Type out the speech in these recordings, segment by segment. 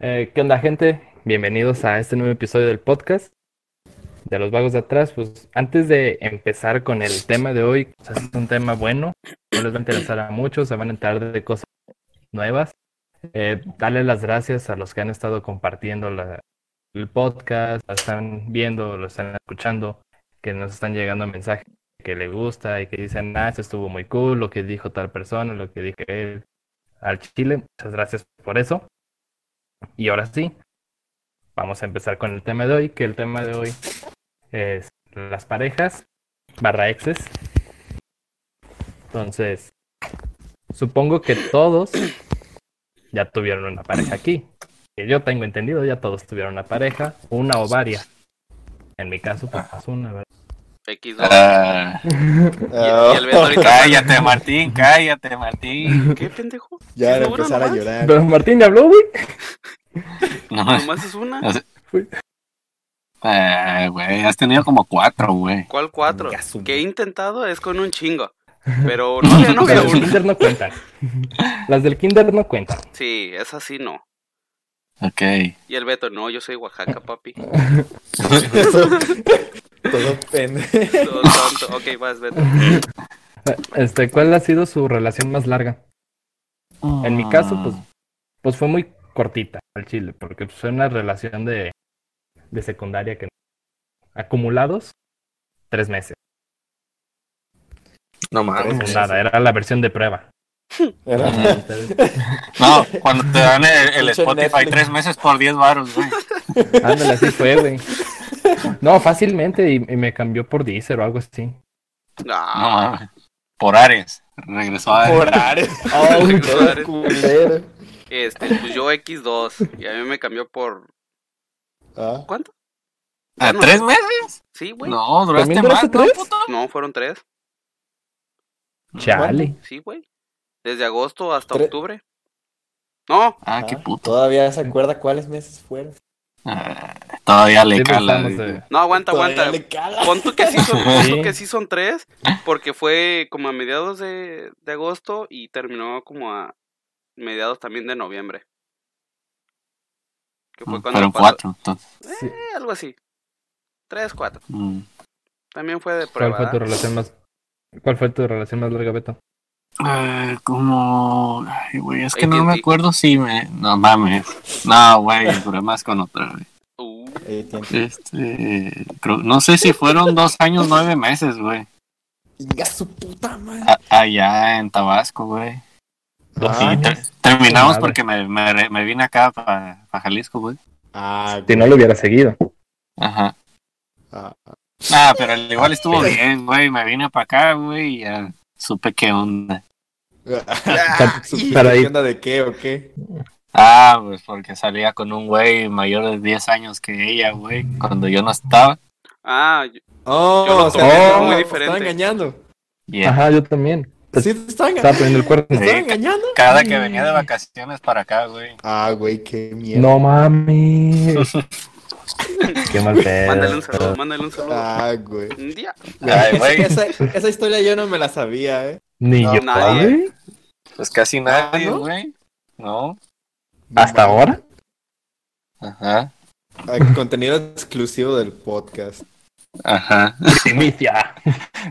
Eh, ¿Qué onda, gente? Bienvenidos a este nuevo episodio del podcast de los vagos de atrás. Pues antes de empezar con el tema de hoy, pues, es un tema bueno, no les va a interesar a muchos, se van a enterar de cosas nuevas. Eh, darle las gracias a los que han estado compartiendo el podcast, están viendo, lo están escuchando, que nos están llegando mensajes que le gusta y que dicen, ah, esto estuvo muy cool, lo que dijo tal persona, lo que dijo él al Chile. Muchas gracias por eso. Y ahora sí, vamos a empezar con el tema de hoy, que el tema de hoy es las parejas barra exes. Entonces, supongo que todos ya tuvieron una pareja aquí. Que yo tengo entendido, ya todos tuvieron una pareja, una o varias. En mi caso, pues más una, ¿verdad? X2. Ah, y, y el Beto ahorita. cállate, Martín, cállate, Martín. ¿Qué pendejo? Ya ¿Es de una empezar a nomás? llorar. Pero Martín ya habló, güey. No, Nomás es una. eh, güey, has tenido como cuatro, güey. ¿Cuál cuatro? Que he intentado es con un chingo. Pero no le no del una. kinder no cuentan. Las del kinder no cuentan. Sí, es así no. Ok. Y el Beto, no, yo soy Oaxaca, papi. Todo pendejo. Todo tonto. Ok, vas, Beto. Este, ¿cuál ha sido su relación más larga? En mi caso, pues, pues fue muy cortita al chile, porque pues, fue una relación de, de secundaria que acumulados tres meses. No meses. nada, era la versión de prueba. Era- No, cuando te dan el, Spotify tres meses por 10 baros, güey. ándale, así fue, güey. No, fácilmente, y, y me cambió por Deezer o algo así. No, No, mames. Por Ares. Regresó a Ares. Por Ares. Todo todo culero. este, pues yo X2. Y a mí me cambió por. Ah, ¿Cuánto? ¿A tres meses? Sí, güey. No, duraste ¿También más, ¿no, tres? puto? No, fueron tres. Chale. Sí, güey. Desde agosto hasta Tre- octubre. No, Ah, qué ah, puto. Todavía se acuerda cuáles meses fueron. Ah, todavía le Sí, pues, cala. no, aguanta, Todavía aguanta. le cala. Pon tú que sí son, pon tú Sí. que sí son tres, porque fue como a mediados de, de agosto y terminó como a mediados también de noviembre. Que fue cuando Fueron pasó- cuatro, entonces. sí. Eh, algo así. Tres, cuatro. Mm. También fue de ¿Cuál prueba. fue tu ¿ah? relación más ¿Cuál fue tu relación más larga, Beto? Ah, como. Ay, güey, es que no me acuerdo si me. No mames. No, güey, duré más con otra, güey. Uh, Este. creo- no sé si fueron dos años, nueve meses, güey. Inga su puta madre. A- allá en Tabasco, güey. Ah. Ter- terminamos Madre. porque me, me, me vine acá para Jalisco, güey. Ah, Si no lo hubiera seguido. Ajá. ah, ah. Ah, pero al igual estuvo bien, güey. Me vine para acá, güey, y ya supe qué onda. ah, ¿Supiste Para qué ir- onda de qué o qué? Ah, pues porque salía con un güey mayor de 10 años que ella, güey, cuando yo no estaba. ah, yo- Oh, Yo lo o sea, muy diferente. estaba engañando. Ajá, yo también. ¿Sí te estaba estaba engañando? poniendo el cuerno. ¿Te estaba engañando? cada que venía de vacaciones para acá, güey. Ah, güey, qué mierda. No mames. Qué mal pedo. mándale un saludo, mándale un saludo. Ah, güey. Un día. Ay, güey. Esa, esa historia yo no me la sabía, eh. Ni No, yo, nadie. Pues casi nadie, ¿no? güey. No. ¿Hasta ahora? Ajá. Ah, Contenido exclusivo del podcast. Ajá. Primicia.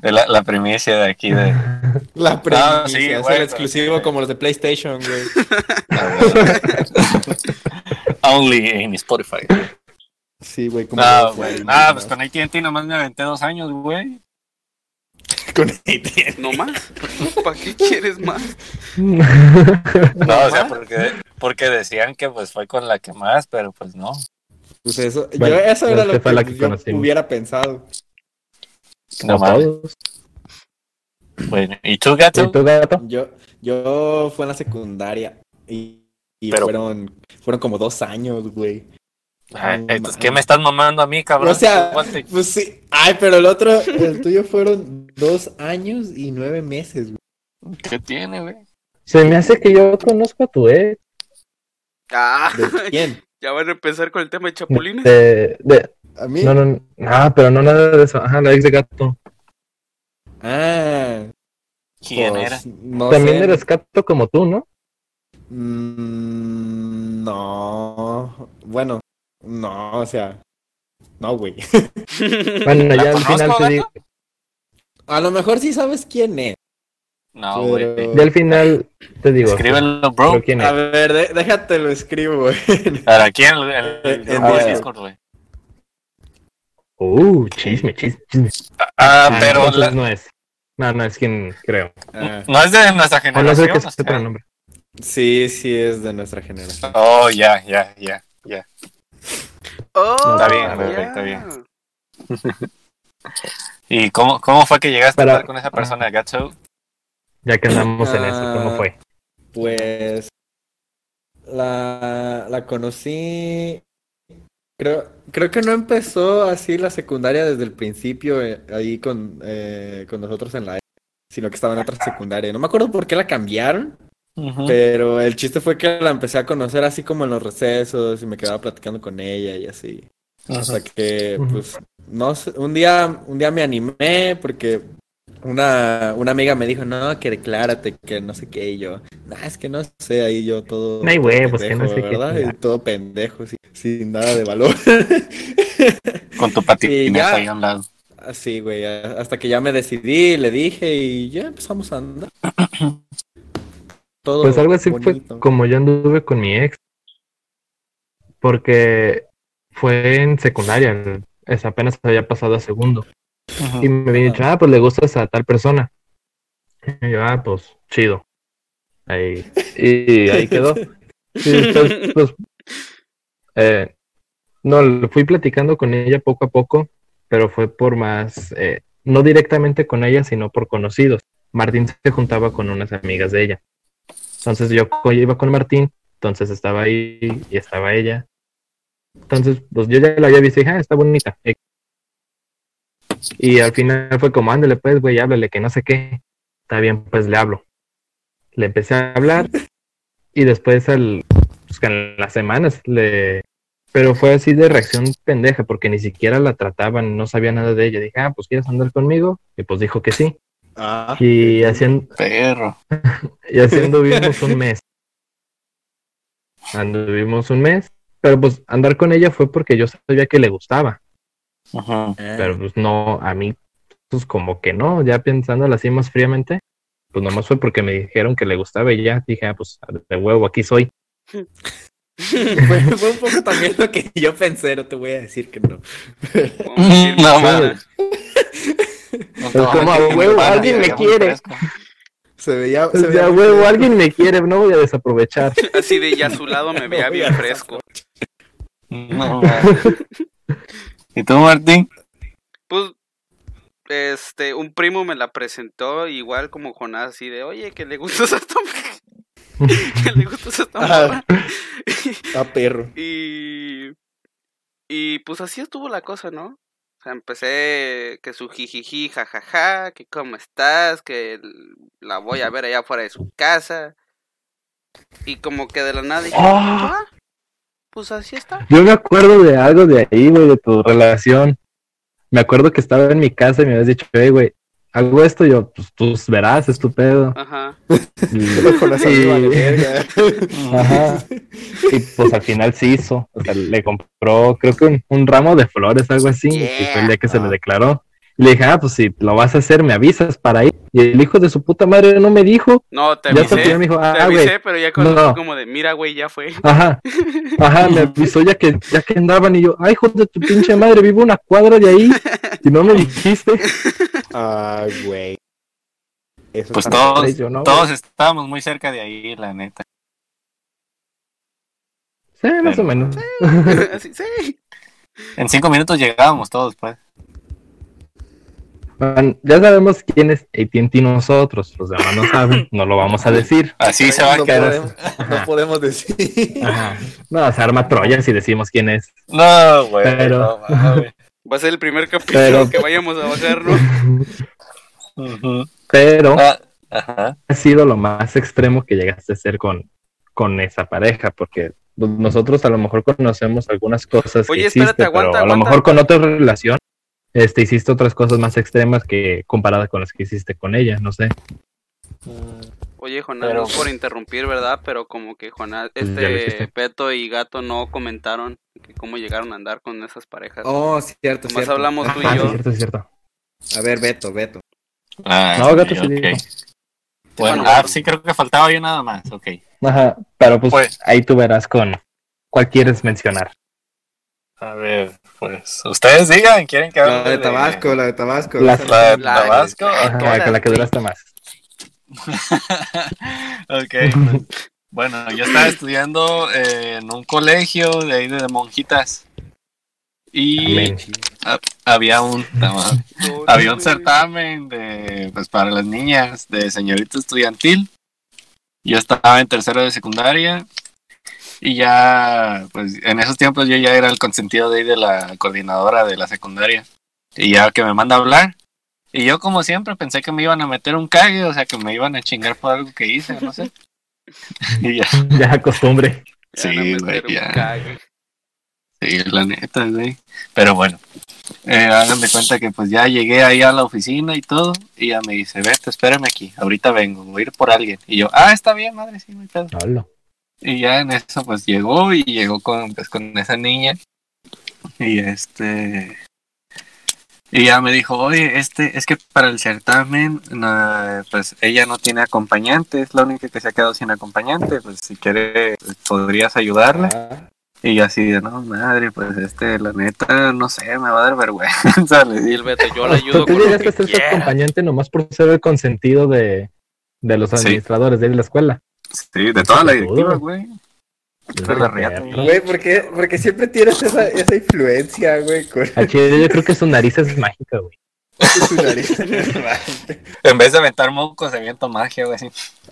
De La, la primicia de aquí de. La premisa, sí, es el exclusivo pero- como los de PlayStation, güey. Only in Spotify. Sí, güey, como No, los- güey. No, pues con AT&T nomás me aventé dos años, güey. Con AT&T. No más. ¿Para qué quieres más? No, o sea, porque, porque decían que pues fue con la que más, pero pues no. Pues eso, Bueno, yo, eso era es que lo que, la que yo conocimos. hubiera pensado. No Como mames. todos. Bueno, ¿y tú, ¿Y gato? tú, gato? Yo, yo fue en la secundaria y, y Pero- fueron, fueron como dos años, güey. Ay, No entonces, mames. ¿qué me estás mamando a mí, cabrón? O sea, pues sí. Ay, pero el otro, el tuyo fueron dos años y nueve meses, güey. ¿Qué tiene, güey? Se me hace que yo conozco a tu ex. Ah, ¿De quién? ya van a empezar con el tema de chapulines. De, de- ¿A mí? no, no, no, ah, pero no nada de eso. Ajá, la ex de gato. Ah. ¿Quién pues, era? No También sé. eres gato como tú, ¿no? Mm, no. bueno, no, o sea, no, güey. Bueno, ¿La ya al final te digo, A lo mejor sí sabes quién es. No, güey. Pero- ya al final te digo. Escríbelo, bro. quién A es. ver, de- déjate lo escribo, güey. Para aquí en el, el- el En grupo de Discord. Güey. Uh, chisme, chisme, chisme. Ah, Ah, pero la- no es. No, no es quien creo. Ah, no es de nuestra O no sé generación. qué es nombre. sí, sí es de nuestra generación. Oh, ya, ya, ya, ya. Oh, Está bien, está bien. ¿Y cómo, cómo fue que llegaste Para- a estar con esa persona, Gatso? Ya que andamos en eso, ¿cómo Ah. fue? Pues la, la conocí. Creo, creo que no empezó así la secundaria desde el principio, eh, ahí con, eh, con nosotros en la E, sino que estaba en otra secundaria. No me acuerdo por qué la cambiaron, pero el chiste fue que la empecé a conocer así como en los recesos y me quedaba platicando con ella y así. Hasta que, pues, no sé, un día, un día me animé porque una, una amiga me dijo, no, que declárate, que no sé qué, y yo, nah, es que no sé, ahí yo todo. No hay todo huevos, que no pendejo, sé qué ¿verdad? chingar. Y todo pendejo, sin nada de valor. Con tu Y patineta ahí a un lado. Así, güey, a- hasta que ya me decidí, le dije y ya empezamos a andar. Todo Pues algo así bonito. fue como yo anduve con mi ex. Porque fue en secundaria, es apenas había pasado a segundo. Y me había dicho, ah, pues le gustas a tal persona. Y yo, ah, pues chido. Ahí, y ahí quedó. Y después, pues, eh, no, lo fui platicando con ella poco a poco, pero fue por más, eh, no directamente con ella, sino por conocidos. Martín se juntaba con unas amigas de ella. Entonces yo iba con Martín, entonces estaba ahí y estaba ella. Entonces, pues yo ya la había visto y dije, ah, está bonita. Y al final fue como, ándale pues, güey, háblale, que no sé qué. Está bien, pues le hablo. Le empecé a hablar y después al, pues, en las semanas le... Pero fue así de reacción pendeja porque ni siquiera la trataban, no sabía nada de ella. Dije, ah, pues quieres andar conmigo. Y pues dijo que sí. Ah, Y haciendo, Perro. Y así anduvimos un mes. Anduvimos un mes, pero pues andar con ella fue porque yo sabía que le gustaba, Ujú. pero pues no, a mí, pues como que no, ya pensándolo así más fríamente, pues nomás fue porque me dijeron que le gustaba y ya dije, ah, pues de huevo, aquí soy. fue, fue un poco también lo que yo pensé, no te voy a decir que no. No, mames. No nada, alguien me quiere. fresco. Se veía, se veía de muy huevo, alguien me quiere, no voy a desaprovechar. Así de ya a su lado me veía bien a fresco. No. ¿Y tú, Martín? Pues, este, un primo me la presentó igual como Jonás, así de, oye, que le gustas a mujer. que le gustas a esta Ah. morra. Ah, perro. y, y pues así estuvo la cosa, ¿no? O sea, empecé que su jijiji, jajaja, que cómo estás, que la voy a ver allá afuera de su casa. Y como que de la nada dije, Ah. "Ah, pues así está. Yo me acuerdo de algo de ahí, güey, de tu relación. Me acuerdo que estaba en mi casa y me habías dicho, hey, güey, hago esto, y yo, pues tú verás, es tu pedo. Ajá. Y- y-. Ajá. Y pues al final sí hizo. O sea, le compró, creo que un, un ramo de flores, algo así. Y fue el día que se le Ah. declaró. Y le dije, ah, pues si lo vas a hacer, me avisas para ir. Y el hijo de su puta madre no me dijo. No, te avisé. me dijo, te ah, avisé, pero ya cuando No. como de, mira, güey, ya fue. Ajá. Ajá, me avisó ya que, ya que andaban. Y yo, ay, hijo de tu pinche madre, vivo una cuadra de ahí. Y no me dijiste. Ay, güey. Eso Pues todos, yo, no, todos estábamos muy cerca de ahí, la neta. Sí, más Pero- o menos. Así, sí. En cinco minutos llegábamos todos, pues. Bueno, ya sabemos quién es AT&T nosotros. Los demás no saben, no lo vamos a decir. Así se va a no quedar. podemos, no podemos decir. Ajá. No, se arma Troya si decimos quién es. No, güey. Pero- no mames. Va a ser el primer capítulo Pero- que vayamos a bajar, ¿no? Ujú. Pero Ah, Ajá. ha sido lo más extremo que llegaste a hacer con, con esa pareja, porque nosotros a lo mejor conocemos algunas cosas Oye, que espérate, aguanta, pero a lo mejor con otra relación este, hiciste otras cosas más extremas que comparada con las que hiciste con ella, no sé. Oye, Jonás, Pero- no por interrumpir, ¿verdad? Pero como que Jonás, este. Peto y Gato no comentaron que cómo llegaron a andar con esas parejas. Oh, cierto, cierto. hablamos tú y Ah, sí, yo. cierto, cierto. A ver, Beto, Beto. Ah, No, gato sí, sí ok. dijo. Bueno, ah, sí, creo que faltaba yo nada más, ok. Ajá, pero pues, Pues- ahí tú verás con cuál quieres mencionar. A ver, pues, ustedes digan, ¿quieren que hable La de Tabasco, la de Tabasco. La- La de La- Tabasco. Ajá, todas, con la que güey. duraste más. ok, pues, bueno, yo estaba estudiando eh, en un colegio de ahí de monjitas. Y había un había un certamen de pues para las niñas de señorita estudiantil. Yo estaba en tercero de secundaria y ya pues en esos tiempos yo ya era el consentido de ahí de la coordinadora de la secundaria y ya que me manda a hablar y yo como siempre pensé que me iban a meter un cague, o sea que me iban a chingar por algo que hice, no sé. y ya, Ya costumbre. Sí, güey, ya. cague. Sí, la neta, güey. Pero bueno, eh, hagan de cuenta que pues ya llegué ahí a la oficina y todo. Y ya me dice, vete, espérame aquí, ahorita vengo, voy a ir por alguien. Y yo, ah, está bien, madre, sí, hay pedo. Hola. Y ya en eso pues llegó y llegó con, pues, con esa niña. Y este... Y ya me dijo, oye, este, es que para el certamen, no, pues ella no tiene acompañante, es la única que se ha quedado sin acompañante, pues si quiere, pues, podrías ayudarla. Ah, Y yo así de, no, madre, pues este, la neta, no sé, me va a dar vergüenza. Le Y dije, el Beto, yo le ayudo Tú con lo llegaste que a ser acompañante nomás por ser el consentido de, de los Sí. administradores de la escuela. Sí, de toda la directiva, güey. Güey, ¿por qué, por qué siempre tienes esa, esa influencia, güey, con yo creo que su nariz es mágica, güey. su nariz? En vez de aventar mocos, se aviento magia, güey.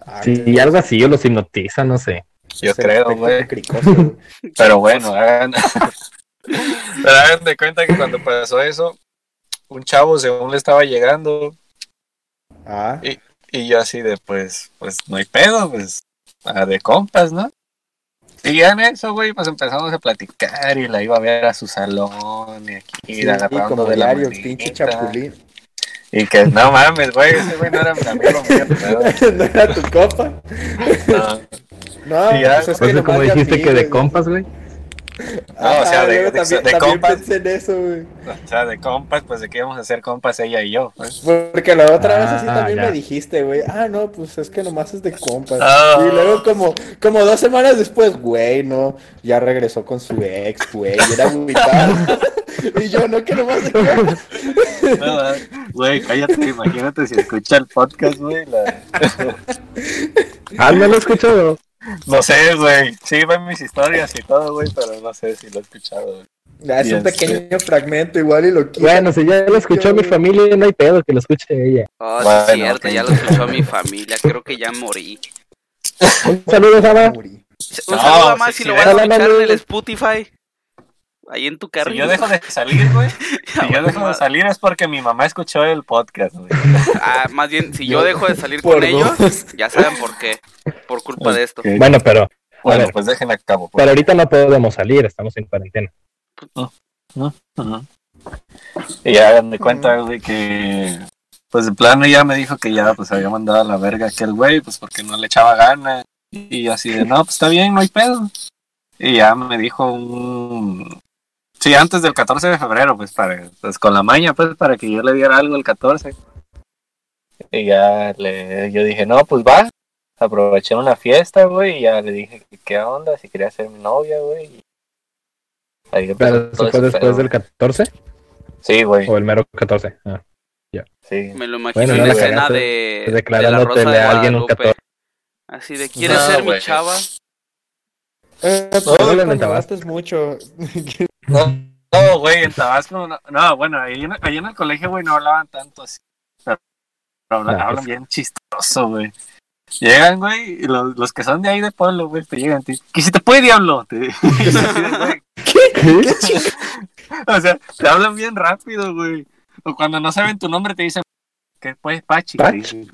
Ah, Sí, algo así, o los hipnotiza, no sé. Yo creo, güey. Pero bueno, hagan... Pero hagan de cuenta que cuando pasó eso, un chavo según le estaba llegando Ah, y yo así de, pues, pues no hay pedo, pues, de compas, ¿no? Y ya en eso, güey, pues empezamos a platicar y la iba a ver a su salón y aquí sí, la agarrando como de la pinche chapulín. Y que no mames, güey, ese güey no era mi amigo mío, pero, ¿No era tu copa? no. No, Y ya, pues es Pues que como dijiste que de compas, güey. Ah, o sea, de- luego de- también, de también compas. pensé en eso, güey. O sea, de compas, pues de que íbamos a hacer compas ella y yo. pues. Porque la otra vez así Ah, también ya. me dijiste, güey. Ah, no, pues es que nomás es de compas. Ah. Y luego como, como dos semanas después, güey, no, ya regresó con su ex, güey, y era agüitado. y yo, no, que nomás de compas. No, no, Güey, cállate, imagínate si escucha el podcast, güey. la- Ah, no lo he escuchado. No sé, güey. Sí, ven mis historias y todo, güey, pero no sé si lo he escuchado, güey. Ya, es un pequeño fragmento igual y lo quiero. Bueno, si ya lo escuchó mi familia, no hay pedo que lo escuche ella. Oh, sí, Bueno, es cierto, ya lo escuchó mi familia. Creo que ya morí. Un saludo. Morí. Un No, saludo sí, más si sí, lo vas a escuchar en no, el no. Spotify. Ahí en tu Si carril. yo dejo de salir, güey. Si yo dejo de salir es porque mi mamá escuchó el podcast, güey. Ah, más bien, si yo Yo- dejo de salir con ellos, dos. ya saben por qué. Por culpa de esto. Bueno, pero, a Bueno, ver, pues dejen a cabo. pero ahorita no podemos salir, estamos en cuarentena. Ujú. Y ya hagan de cuenta, güey, que pues de plano ya me dijo que ya pues había mandado a la verga aquel güey, pues porque no le echaba ganas. Y así de, no, pues está bien, no hay pedo. Y ya me dijo un... Sí, antes del 14 de febrero, pues para pues con la maña, pues para que yo le diera algo el 14. Y ya le, yo dije, no, pues va. Aproveché una fiesta, güey, y ya le dije que qué onda, si quería ser mi novia, güey. Ahí Pero ¿Eso fue después pedo. del 14 Sí, güey. o el mero 14? Ah, Sí. Me lo imagino Bueno, en la escena cagaste, de, de la Rosa de a alguien un Guadalupe. 14. Así de, ¿quieres No, ser mi chava? Eh, pues, No, cuando le mentabas. gastes mucho. No, no, güey, en Tabasco, no, no, bueno, ahí en, ahí en el colegio, güey, no hablaban tanto así. Pero, pero hablan, Ah, pues. hablan bien chistoso, güey. Llegan, güey, y los, los que son de ahí de pueblo, güey, te llegan, te ¿qué si te puede, diablo? Te, güey, o sea, te hablan bien rápido, güey. O cuando no saben tu nombre, te dicen, ¿qué pues, Pachi? Pachi.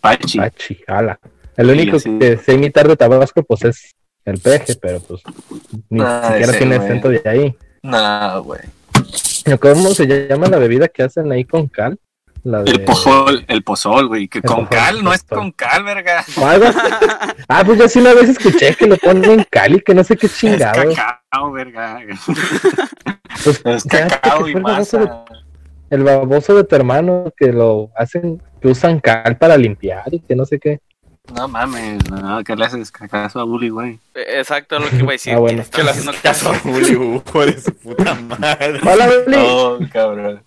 Pachi. Pachi, ala. El único que sé imitar de Tabasco, pues es el peje, pero pues ni siquiera ese, tiene acento de ahí. No, güey. ¿Cómo se llama la bebida que hacen ahí con cal? La de... El pozol, el pozol, güey. Que El con pozol, cal, no es con cal, verga. Ah, pues yo sí una vez escuché que lo ponen en Cali, que no sé qué Es chingados. cacao, verga. Pues, Es cacao y de- el baboso de tu hermano que lo hacen, que usan cal para limpiar y que no sé qué. No mames, no, ¿qué le haces cacazo a Bully, güey? Eh, Exacto, lo que iba a decir. Ah, bueno. que Que le haces caso a hijo de su puta madre. Hola, Beli. Oh, cabrón.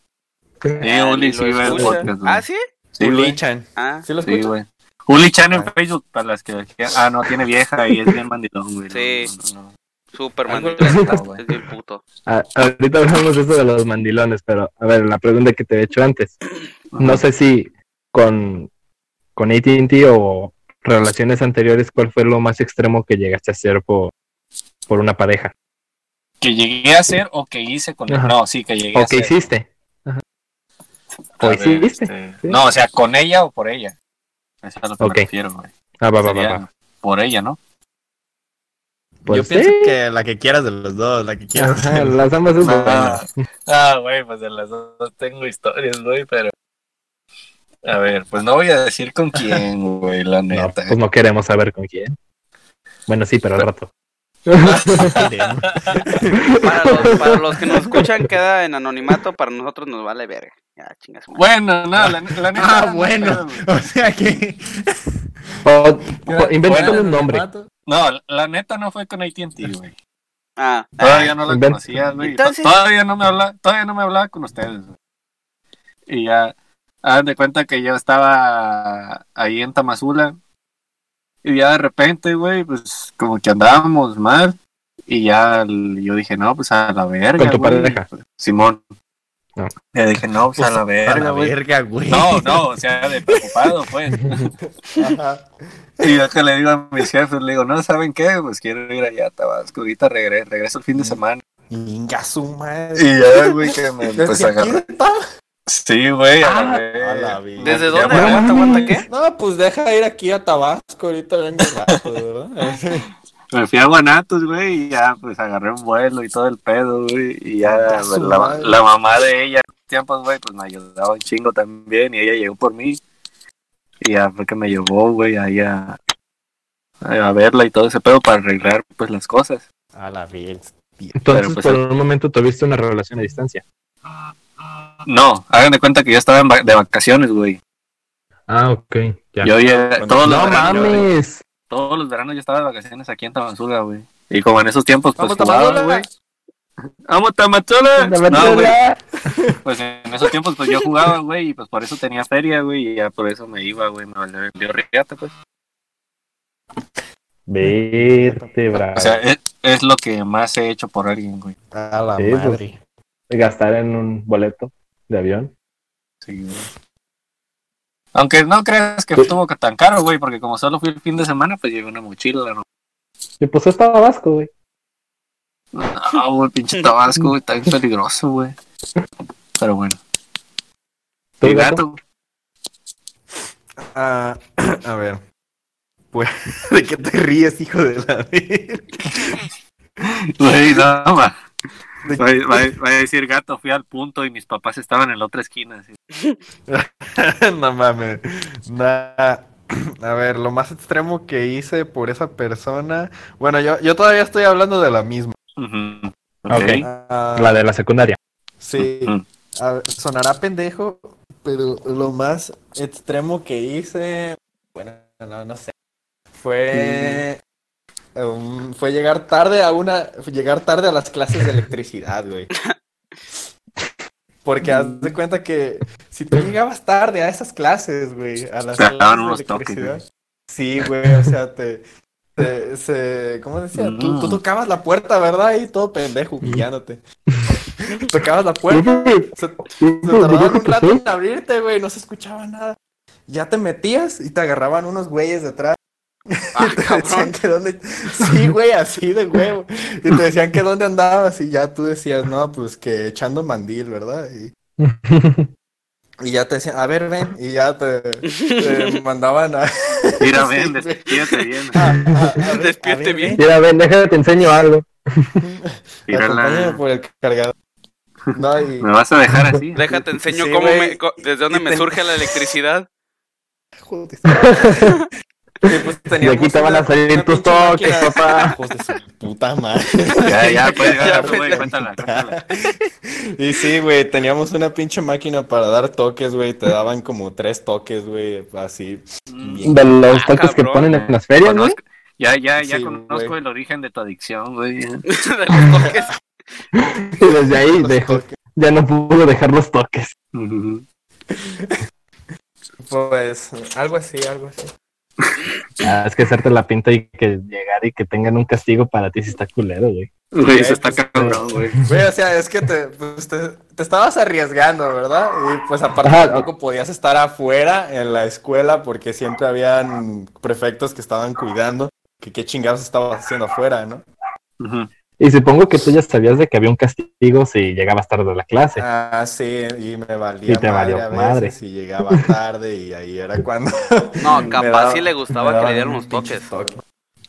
Sí, Ah, Uli ni sí ve el escucha. podcast, güey. Ah, ¿sí? Sí, güey. Uli-chan. Ah, ¿Sí lo Sí, escuchas? güey. Uli Chan en Ah. Facebook, para las que... Ah, no, tiene vieja y es bien mandilón, güey. No, Sí. no, no, no. super mandilón. no, güey. Es bien puto. Ah, ahorita hablamos de eso de los mandilones, pero a ver, la pregunta que te he hecho antes. No sé si con, con AT&T o relaciones anteriores, ¿cuál fue lo más extremo que llegaste a hacer por, por una pareja? Que llegué a hacer o que hice con. Ajá. No, sí, que llegué a ¿O hacer. hiciste? A ¿O ver, hiciste? este, No, o sea, con ella o por ella. Eso es a lo que me refiero, güey. Ah, va, va, va. Por ella, ¿no? Pues Yo pienso sí. que la que quieras de los dos, la que quieras. Ajá, las ambas buena. ah, güey, pues de las dos tengo historias, güey, pero... A ver, pues no voy a decir con quién, güey, la No, neta. pues no queremos saber con quién. Bueno, sí, pero al rato. Para los, para los que nos escuchan, queda en anonimato. Para nosotros nos vale verga. Ya, chingas. Bueno, no, la, la neta... Ah, no, bueno. O sea que. Bueno, un nombre. No, la neta no fue con AT&T, güey. Ah, Todavía no la inventa. conocía, güey. Entonces- To- Todavía no me hablaba, todavía no me hablaba con ustedes. güey. Y ya, hagan de cuenta que yo estaba ahí en Tamazula. Y ya de repente, güey, pues como que andábamos mal. Y ya yo dije, no, pues a la verga. Con tu güey. pareja. Simón. No. Y dije, no, pues, a la verga, la güey. verga, güey. No, no, o sea, de preocupado, pues. Ajá. Y yo que le digo a mis jefes, le digo, no, ¿saben qué? Pues quiero ir allá a Tabasco, ahorita regreso, regreso el fin de semana. Inga su madre. Y ya, güey, que me ¿Desde pues agarré. Sí, güey, a la Ah, verga. a la vida. ¿desde dónde? Aguanta, aguanta, ¿qué? No, pues deja ir aquí a Tabasco, ahorita vengo rato, ¿verdad? Me fui a Guanatos, güey, y ya, pues agarré un vuelo y todo el pedo, güey. Y ya, Ah, pues, la, mamá de ella, en tiempos, güey, pues me ayudaba un chingo también. Y ella llegó por mí. Y ya fue que me llevó, güey, ahí a, a verla y todo ese pedo para arreglar, pues, las cosas. A la vida. Entonces, Pero, pues, por el- un momento tuviste una relación a distancia. No, hagan de cuenta que yo estaba de vacaciones, güey. Ah, ok. Ya. Yo ya, todos, los no veranos, yo- mames. todos los veranos yo estaba de vacaciones aquí en Tamazula, güey. Y como en esos tiempos, pues jugaba, güey. ¡Vamos! Dame No, güey. Pues en esos tiempos, pues yo jugaba, güey, y pues por eso tenía feria, güey, y ya por eso me iba, güey, me valió dio riata, pues. Vete, bravo. O sea, es, es lo que más he hecho por alguien, güey. A la Sí, pues. madre. Gastar en un boleto de avión. Sí, güey. Aunque no creas que estuvo tan caro, güey, porque como solo fui el fin de semana, pues llevé una mochila, ¿no? Y pues estaba Vasco, güey. No, güey, pinche Tabasco, güey, está bien peligroso, güey. Pero bueno. ¿Tú, ¿Y gato? Ah, a ver. Pues, ¿de qué te ríes, hijo de la verga? Güey, no, ma. ¿De Va, va- va a decir gato, fui al punto y mis papás estaban en la otra esquina. no mames. Nah. A ver, lo más extremo que hice por esa persona. Bueno, yo, yo todavía estoy hablando de la misma. Ujú. Ok. Ah, La de la secundaria. Sí. Ujú. A ver, sonará pendejo, pero lo más extremo que hice. Bueno, no, no sé. Fue. Um, fue llegar tarde a una. Llegar tarde a las clases de electricidad, güey. Porque haz de cuenta que si tú llegabas tarde a esas clases, güey, a las clases de toques, electricidad. Sí, güey, o sea, te, te- se, ¿cómo decía? Tú, tú Mm. tocabas la puerta, ¿verdad? Y todo pendejo, humillándote. tocabas la puerta, se, se tardaban un rato en abrirte, güey, no se escuchaba nada. Ya te metías y te agarraban unos güeyes detrás. Ah, Y te cabrón. decían que dónde. Sí, güey, así de huevo. Y te decían que dónde andabas y ya tú decías, no, pues que echando mandil, ¿verdad? Y, y ya te decían, a ver, ven. Y ya te, te mandaban a. Mira, Sí, ven, despídete bien. a- a- a Despierte a ver, bien. Mira, ven, déjame te enseño algo. Mírala. Por el cargador. No, y... ¿Me vas a dejar así? Déjate enseño Sí, cómo me, desde dónde Y me surge la electricidad. Joder. Y pues De teníamos aquí te van a salir una tus toques, papá. Hijos de su puta madre. Ya, ya, pues, ya, Ya, güey, pues, cuéntala, cuéntala. Y sí, güey, teníamos una pinche máquina para dar toques, güey. Te daban como tres toques, güey, así. bien. De los Ah, toques que ponen en las ferias, güey. Ya, ya, ya Sí, conozco el origen de tu adicción, güey. de los toques. Y desde ahí dejó, ya no pudo dejar los toques. Pues, algo así, algo así. Ah, es que hacerte la pinta y que llegar y que tengan un castigo para ti si está culero, güey. Güey, eso está pues, cabrón, güey. Güey, o sea, es que te, pues, te, te estabas arriesgando, ¿verdad? Y pues aparte Ajá. tampoco podías estar afuera en la escuela porque siempre habían prefectos que estaban cuidando que qué chingados estabas haciendo afuera, ¿no? Ujú. Y supongo que tú ya sabías de que había un castigo si llegabas tarde a la clase. Ah, sí, y me valía Y te madre valió a madre. y llegaba tarde y ahí era cuando... No, capaz daba- sí le gustaba que le dieran unos toques. toques.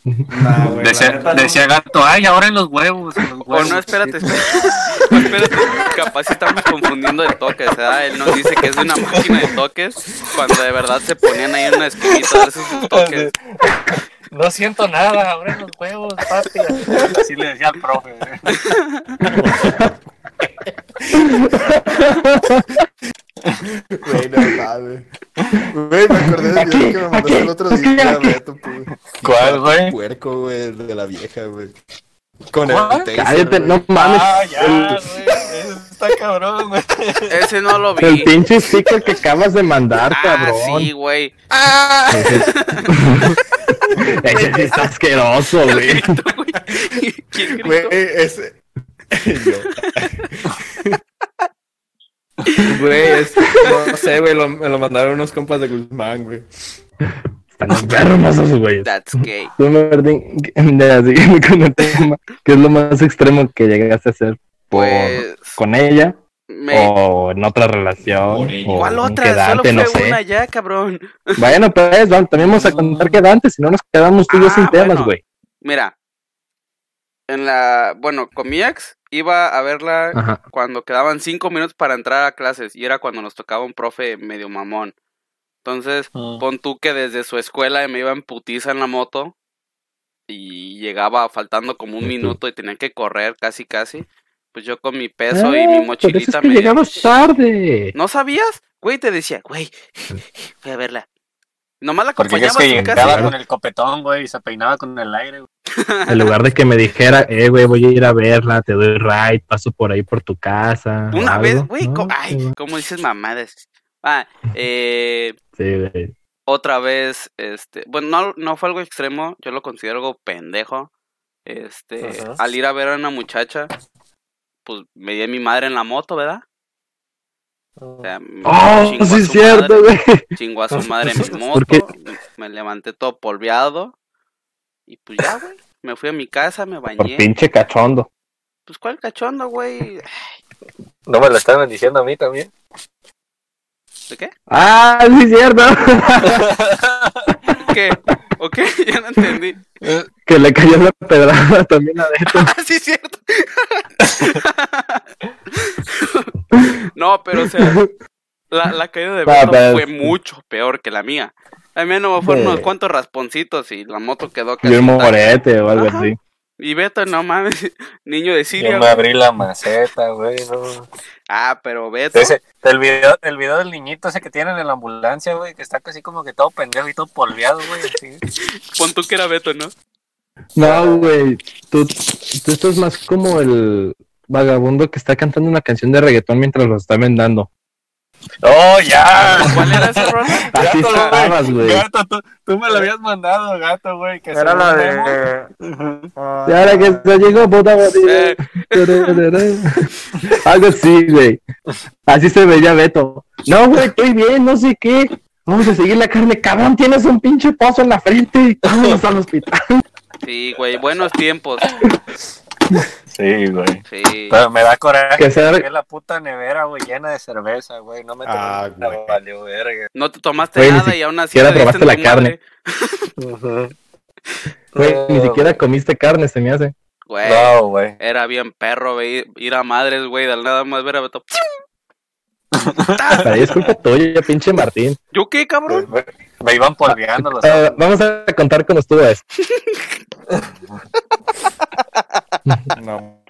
Nah, güey, la Decía, neta no. decía gato, ay, ahora en los huevos. en los O huevos". no, espérate, espérate. No, espérate. Capaz sí estamos confundiendo de toques, ¿verdad? Él nos dice que es de una máquina de toques cuando de verdad se ponían ahí en una esquinita a darse sus toques. No siento nada, en los huevos, papi. Así le decía al profe. Güey, no mames. Güey, me acordé del video que me mandaste el otro día, Beto, pues. ¿Cuál, güey? Puerco, güey, de la vieja, güey. Con el taser, Cállate, güey. no mames. Ah, ya, el, güey. Eso está cabrón, güey. Ese no lo el vi. pinche sticker que acabas de mandar, Ah, cabrón. sí, güey. Ese sí está asqueroso, güey. ¿Quién Güey, ese. Güey, es, no sé, güey, lo- me lo mandaron unos compas de Guzmán, güey. Están enfermos esos güeyes. That's gay. Tú, Martín, ya, siguiendo con el tema, ¿qué es lo más extremo que llegaste a hacer por, Pues. con ella Me... o en otra relación? O ¿Cuál otra? Solo quedante, fue no sé. una ya, cabrón. Bueno, pues, vamos, también vamos a contar quedantes, si no nos quedamos tú y yo Ah, sin temas, bueno. güey. Mira. En la. Bueno, con mi ex iba a verla Ajá. cuando quedaban cinco minutos para entrar a clases y era cuando nos tocaba un profe medio mamón. Entonces, pon tú que desde su escuela me iba en putiza en la moto y llegaba faltando como un minuto y tenía que correr casi casi. Pues yo con mi peso y mi Ah, por eso mochilita es que me... llegabas tarde. ¿No sabías? Güey, te decía, güey, voy a verla. Nomás la Porque es acompañaba que llegaba casa. con el copetón, güey, y se peinaba con el aire, güey. En lugar de que me dijera, eh, güey, voy a ir a verla, te doy ride, paso por ahí por tu casa. Una algo. vez, güey, No, co- ay. ¿cómo dices mamadas? Ah, eh, Sí, güey. otra vez, este, bueno, no, no fue algo extremo, yo lo considero algo pendejo. Este, Ajá. al ir a ver a una muchacha, pues me di a mi madre en la moto, ¿verdad? O sea, Oh, chingó a sí, es su cierto, madre, güey. chingó a su madre en mi ¿Por moto, me levanté todo polveado y pues ya, güey, me fui a mi casa, me Por bañé. pinche cachondo. Pues cuál cachondo, güey. No me lo estaban diciendo a mí también. ¿De qué? Ah, sí, es cierto. ¿Qué? ¿O qué? Ya no entendí. que le cayó la pedrada también a Beto. Ah, sí, es cierto. no, pero o sea, la, la caída de Ah, Beto fue mucho peor que la mía. A mí no fueron Sí. unos cuantos rasponcitos y la moto quedó casi Y un morete o algo Ajá. así. Y Beto, no mames, niño de Siria. Yo me abrí la maceta, güey, no. Ah, pero Beto. Ese, el video, el video del niñito ese que tienen en la ambulancia, güey, que está casi como que todo pendejo y todo polveado, güey. Pon tú que era Beto, ¿no? No, güey. Tú, tú estás más como el vagabundo que está cantando una canción de reggaetón mientras lo está vendando. ¡Oh, ya! ¿Cuál era esa rola? Así Gato, estabas, güey. Gato, tú, tú me lo habías mandado, gato, güey. que Era la de. Ujú. Y ahora que se llegó, puta Eh, Algo así, güey. Así se veía Beto. No, güey, estoy bien, no sé qué. Vamos a seguir la carne. Cabrón, tienes un pinche pozo en la frente. Vámonos al hospital. sí, güey, buenos tiempos. Sí, güey. Sí. Pero me da coraje Que la puta nevera, güey, llena de cerveza, güey. No me tomé Ah, nada, güey. valió verga. No te tomaste Güey, nada y aún así diste probaste la madre. Güey, ni siquiera comiste carne, se me hace. Güey, No, güey. era bien perro, güey, ir a madres, güey, de nada más ver a Beto. Para ahí es culpa tuya, pinche Martín. ¿Yo qué, cabrón? Me, me iban polveando los Eh, vamos a contar cómo estuvo esto. No.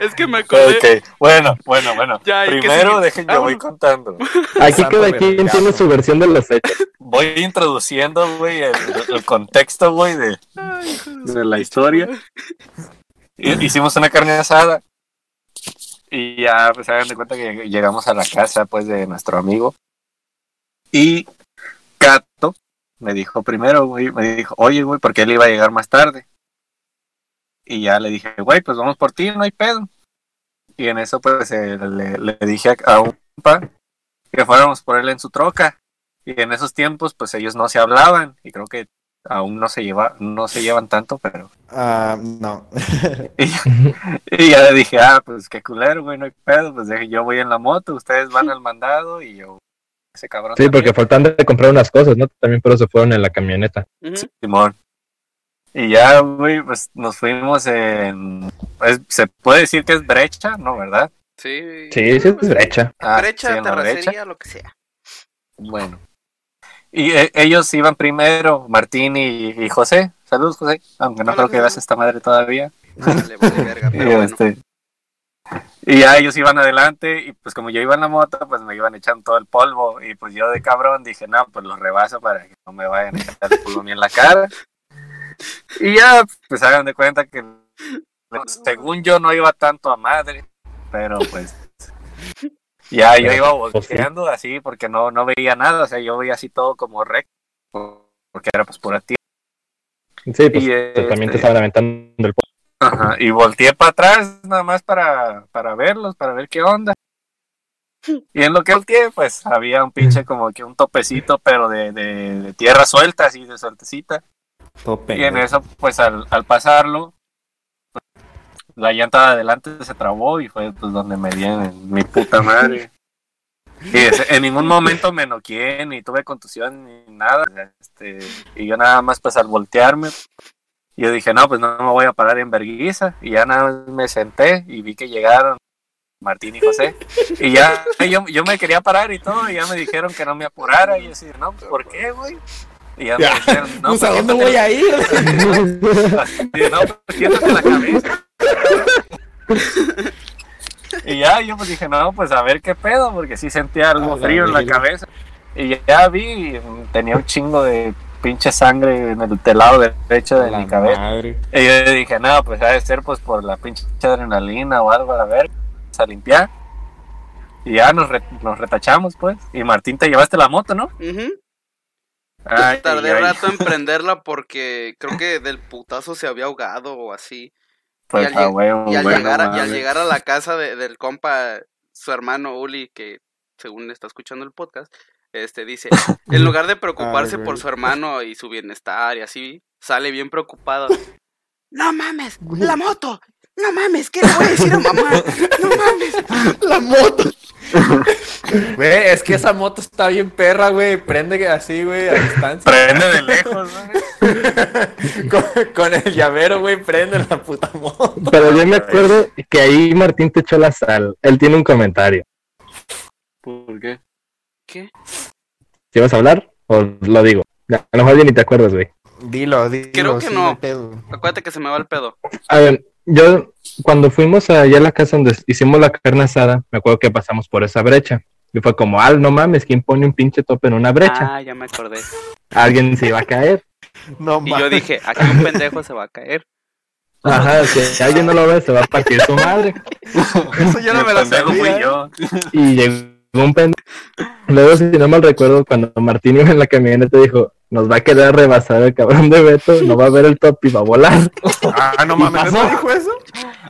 Es que me acordé. Bueno, bueno, bueno. Ya, que Primero seguir. dejen, yo voy Vámonos. contando. Aquí cada quien tiene su versión de los hechos. Voy introduciendo, güey, el, el contexto, güey, de, la historia. Hicimos una carne asada. Y ya, pues, hagan de cuenta que llegamos a la casa, pues, de nuestro amigo. Y Cato me dijo primero, güey, me dijo, oye, güey, porque él iba a llegar más tarde. Y ya le dije, güey, pues vamos por ti, no hay pedo. Y en eso, pues, eh, le, le dije a, un compa que fuéramos por él en su troca. Y en esos tiempos, pues, ellos no se hablaban. Y creo que aún no se lleva, no se llevan tanto, pero Ah, no. y ya le dije, ah, pues qué culero, güey, no hay pedo. Pues dije, yo voy en la moto, ustedes van al mandado y yo, ese cabrón. Sí, porque también, faltan de comprar unas cosas, ¿no? También por eso fueron en la camioneta. Ujú. Simón. Y ya, güey, pues nos fuimos en. pues, se puede decir que es brecha, ¿no? ¿Verdad? Sí. Sí, sí, es brecha. Ah, brecha, sí, la brecha. terracería, lo que sea. Bueno. Y eh, ellos iban primero, Martín y, y José. Saludos, José. Aunque no Hola, creo que veas esta madre todavía. Vale, verga, Y, bueno. este, y ya ellos iban adelante y pues como yo iba en la moto, pues me iban echando todo el polvo y pues yo de cabrón dije, no, pues los rebaso para que no me vayan a echar el polvo ni en la cara. Y ya, pues hagan de cuenta que según yo no iba tanto a madre, pero pues ya yo iba volteando así porque no, no veía nada, o sea, yo veía así todo como recto, porque era pues pura tierra. Sí, pues Y, también te este, estaban aventando el. Ajá, y volteé para atrás nada más para, para verlos, para ver qué onda. Y en lo que volteé, pues había un pinche como que un topecito, pero de, de, de tierra suelta, así de sueltecita. Y en eso, pues al, al pasarlo, pues, la llanta de adelante se trabó y fue pues donde me di en mi puta madre. Y ese- en ningún momento me noqué, ni tuve contusión, ni nada. Este, y yo nada más, pues al voltearme, yo dije, no, pues no me voy a parar en verguiza. Y ya nada más me senté y vi que llegaron Martín y José. Y ya yo, yo me quería parar y todo, y ya me dijeron que no me apurara. Y yo así, no, pues ¿por qué, güey? Y ya me dijeron, no, pues, ¿a dónde voy a ir? No, pues siéntate la cabeza. Y ya yo pues dije, no, pues a ver qué pedo, porque sí sentía algo A la frío en la cabeza. Y ya vi, tenía un chingo de pinche sangre en el del lado derecho de La mi cabeza. madre. Y yo dije, no, pues ha de ser pues por la pinche adrenalina o algo, a ver, a limpiar. Y ya nos, re- nos retachamos, pues. Y Martín, te llevaste la moto, ¿no? Ujú. Ay, Tardé ay, rato en prenderla porque creo que del putazo se había ahogado o así. Pues y al, huevo, y al llegar, y al llegar a la casa de- del compa, su hermano Uli, que según está escuchando el podcast, este dice, en lugar de preocuparse Ay, por su hermano y su bienestar y así, sale bien preocupado. No mames, la moto. No mames, ¿qué le voy a decir a mamá? No mames. La moto. Güey, es que esa moto está bien perra, güey. Prende así, güey, a distancia. Prende de lejos, ¿no? con, con el llavero, güey, prende la puta moto. Pero yo me acuerdo que ahí Martín te echó la sal. Él tiene un comentario. ¿Por qué? ¿Qué? ¿Sí vas a hablar? ¿O lo digo? A lo mejor ya ni te acuerdas, güey. Dilo, dilo. Creo que sí, no. Acuérdate que se me va el pedo. A ver, yo cuando fuimos allá a la casa donde hicimos la carne asada, me acuerdo que pasamos por esa brecha. Y fue como, al no mames, ¿quién pone un pinche tope en una brecha? Ah, ya me acordé. Alguien se iba a caer. No Y yo mames. dije, aquí un pendejo se va a caer. Ajá, si alguien no lo ve, se va a partir su madre. Eso yo no El me lo sabía. fui ¿eh? yo. Y llegó un pendejo. Luego, si no mal recuerdo, cuando Martín iba en la camioneta, dijo, nos va a querer rebasar el cabrón de Beto, no va a ver el top y va a volar. Ah, no mames, ¿no dijo eso?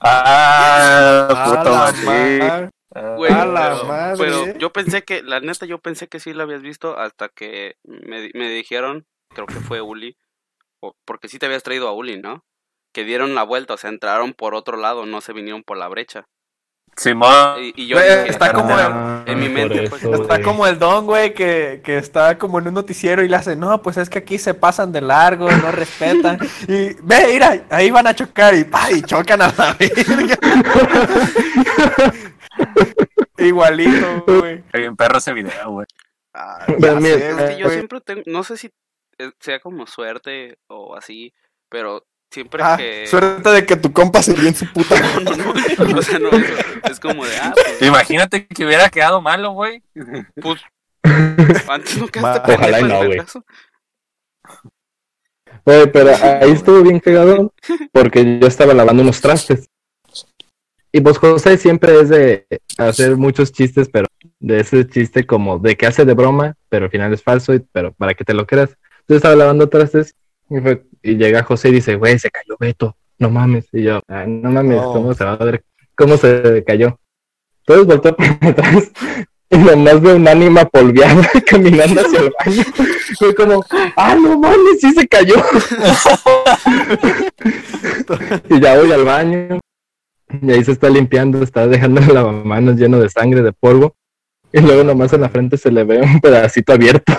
Ah, A puto la Martín. madre. Güey, A la pero, madre. pero yo pensé que, la neta, yo pensé que sí lo habías visto hasta que me, di- me dijeron, creo que fue Uli, o- porque sí te habías traído a Uli, ¿no? Que dieron la vuelta, o sea, entraron por otro lado, no se vinieron por la brecha. Simón. Y, y yo Güey, dije, está como en mi mente, eso, pues, Está güey. como el don, güey, que, que está como en un noticiero y le hace, no, pues es que aquí se pasan de largo, no respetan. Y ve, mira, ahí van a chocar y, pa, y chocan a la verga. Igualito, güey. Bien perro ese video, güey. ah, sé, yo güey. siempre tengo, no sé si eh, sea como suerte o así, pero siempre Ah, que... suerte de que tu compa se en su puta. No, no, no, o sea, no, es como de, ah, pues, Imagínate que hubiera quedado malo, güey. pues antes no quedaste Ma- pendejo Ojalá y no, güey. Oye, pero ahí estuvo bien cagado porque yo estaba lavando unos trastes. Y pues José siempre es de hacer muchos chistes, pero de ese chiste como de que hace de broma, pero al final es falso, y- pero para que te lo creas. Yo estaba lavando trastes y, fue- y llega José y dice, güey, se cayó Beto, no mames. Y yo, "Ay, no mames, No. ¿cómo se va a ver? ¿Cómo se cayó? Entonces volteó para atrás y nomás veo un ánima polveada caminando hacia el baño. Fue como, ah, no mames, sí se cayó. y ya voy al baño. Y ahí se está limpiando, está dejando el lavamanos lleno de sangre, de polvo. Y luego nomás en la frente se le ve un pedacito abierto.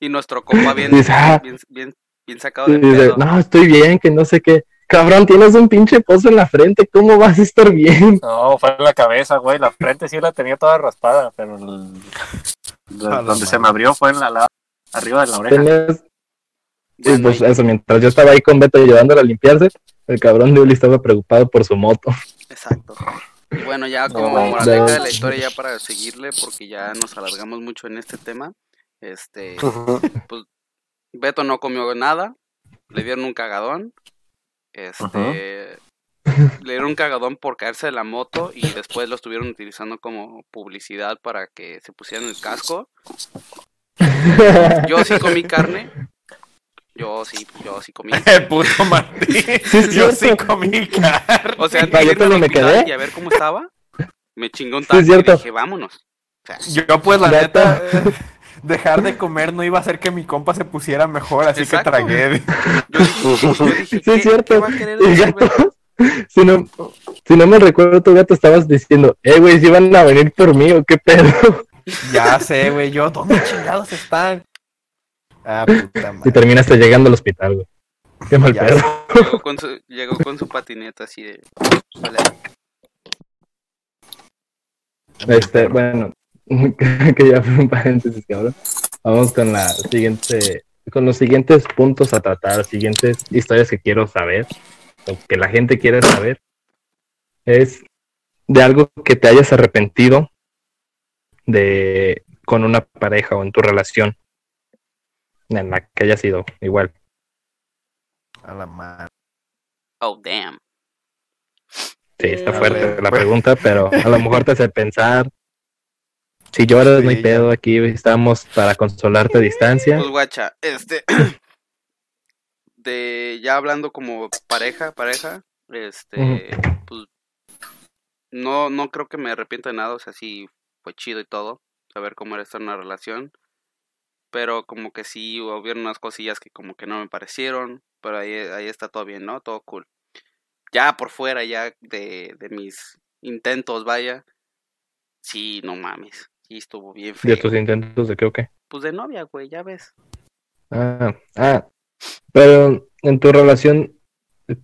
Y nuestro compa bien, Dice, ah. bien, bien, bien sacado Y de dice, pedo. no, estoy bien, que no sé qué. Cabrón, tienes un pinche pozo en la frente, ¿cómo vas a estar bien? No, fue en la cabeza, güey. La frente sí la tenía toda raspada, pero el- A la donde se me abrió fue en la, la- arriba de la oreja. Tenías, Bueno, pues y- eso, mientras yo estaba ahí con Beto ayudándole a limpiarse, el cabrón de Uli estaba preocupado por su moto. Exacto. Y bueno, ya como no, moraleja no. de la historia, ya para seguirle, porque ya nos alargamos mucho en este tema. Este, Beto no comió nada, le dieron un cagadón. Este, le dieron un cagadón por caerse de la moto y después lo estuvieron utilizando como publicidad para que se pusieran el casco. Yo sí comí carne. Yo sí, yo sí comí. El puto Martín. Yo sí comí carne. O sea, antes de yo irme me quedé. y a ver cómo estaba, me chingó un Sí, taco es y cierto. dije, vámonos. O sea, Yo, pues, la Neta. Dejar de comer no iba a hacer que mi compa se pusiera mejor, así Exacto. que tragué. yo dije, yo dije, Sí, ¿qué, es cierto. qué va a querer Y decir, güey? gato, si no, si no me recuerdo, tu gato estabas diciendo, eh, güey, si van a venir por mí o qué pedo. Ya sé, güey, yo, ¿dónde chingados están? Ah, puta Y madre. terminaste llegando al hospital, güey. Qué mal Ya pedo. Llegó con su, llegó con su patineta así de... Hola. Este, bueno, que ya fue un paréntesis, cabrón. Vamos con la siguiente, con los siguientes puntos a tratar, siguientes historias que quiero saber, o que la gente quiere saber, es de algo que te hayas arrepentido de con una pareja o en tu relación en la que haya sido igual. A la madre. Oh, damn. Sí, está fuerte la pues. pregunta, pero a lo mejor te hace pensar. Si lloras, no hay pedo, aquí estamos para consolarte a distancia. Pues guacha, este... de ya hablando como pareja, pareja, este... Pues... No, no creo que me arrepiento de nada, o sea, sí fue chido y todo, saber cómo era estar en una relación. Pero como que sí hubieron unas cosillas que como que no me parecieron, pero ahí, ahí está todo bien, ¿no? Todo cool. Ya por fuera, ya de, de mis intentos, vaya. Sí, no mames. Sí, estuvo bien feo. De tus intentos de qué o qué. Pues de novia, güey, ya ves. Ah, ah. Pero en tu relación,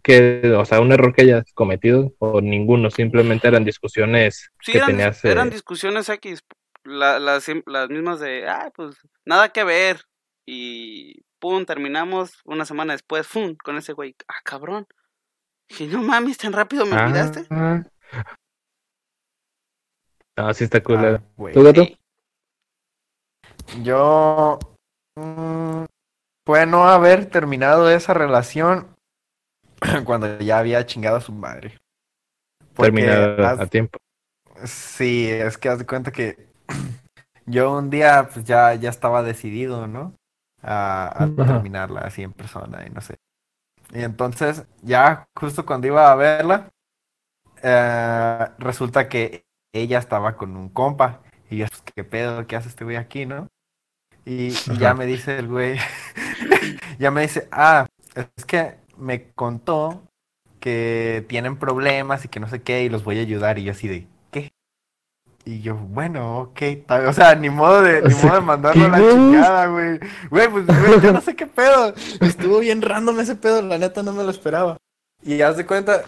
que, o sea, un error que hayas cometido o ninguno, simplemente eran discusiones Sí, que eran, tenías. eran eh, discusiones X. la- las, las mismas de, ah, pues nada que ver. Y pum, terminamos una semana después, pum, con ese güey. Ah, cabrón. Dije, no mames, tan rápido me olvidaste. ah. Ah, sí está cool. Ah, eh. ¿Tú, gato? Yo mm, puede no haber terminado esa relación cuando ya había chingado a su madre. Haz- a tiempo. Sí, es que haz de cuenta que yo un día pues ya, ya estaba decidido, ¿no? A, terminarla así en persona y no sé. Y entonces ya justo cuando iba a verla, eh, resulta que ella estaba con un compa. Y yo, pues, ¿qué pedo? ¿Qué hace este güey aquí, no? Y, ya me dice el güey, ya me dice, ah, es que me contó que tienen problemas y que no sé qué y los voy a ayudar. Y yo así de, ¿qué? Y yo, bueno, ok, o sea, ni modo de, ni modo de mandarlo a la chingada, güey. Güey, pues, güey, yo no sé qué pedo. Estuvo bien random ese pedo, la neta no me lo esperaba. Y haz de cuenta,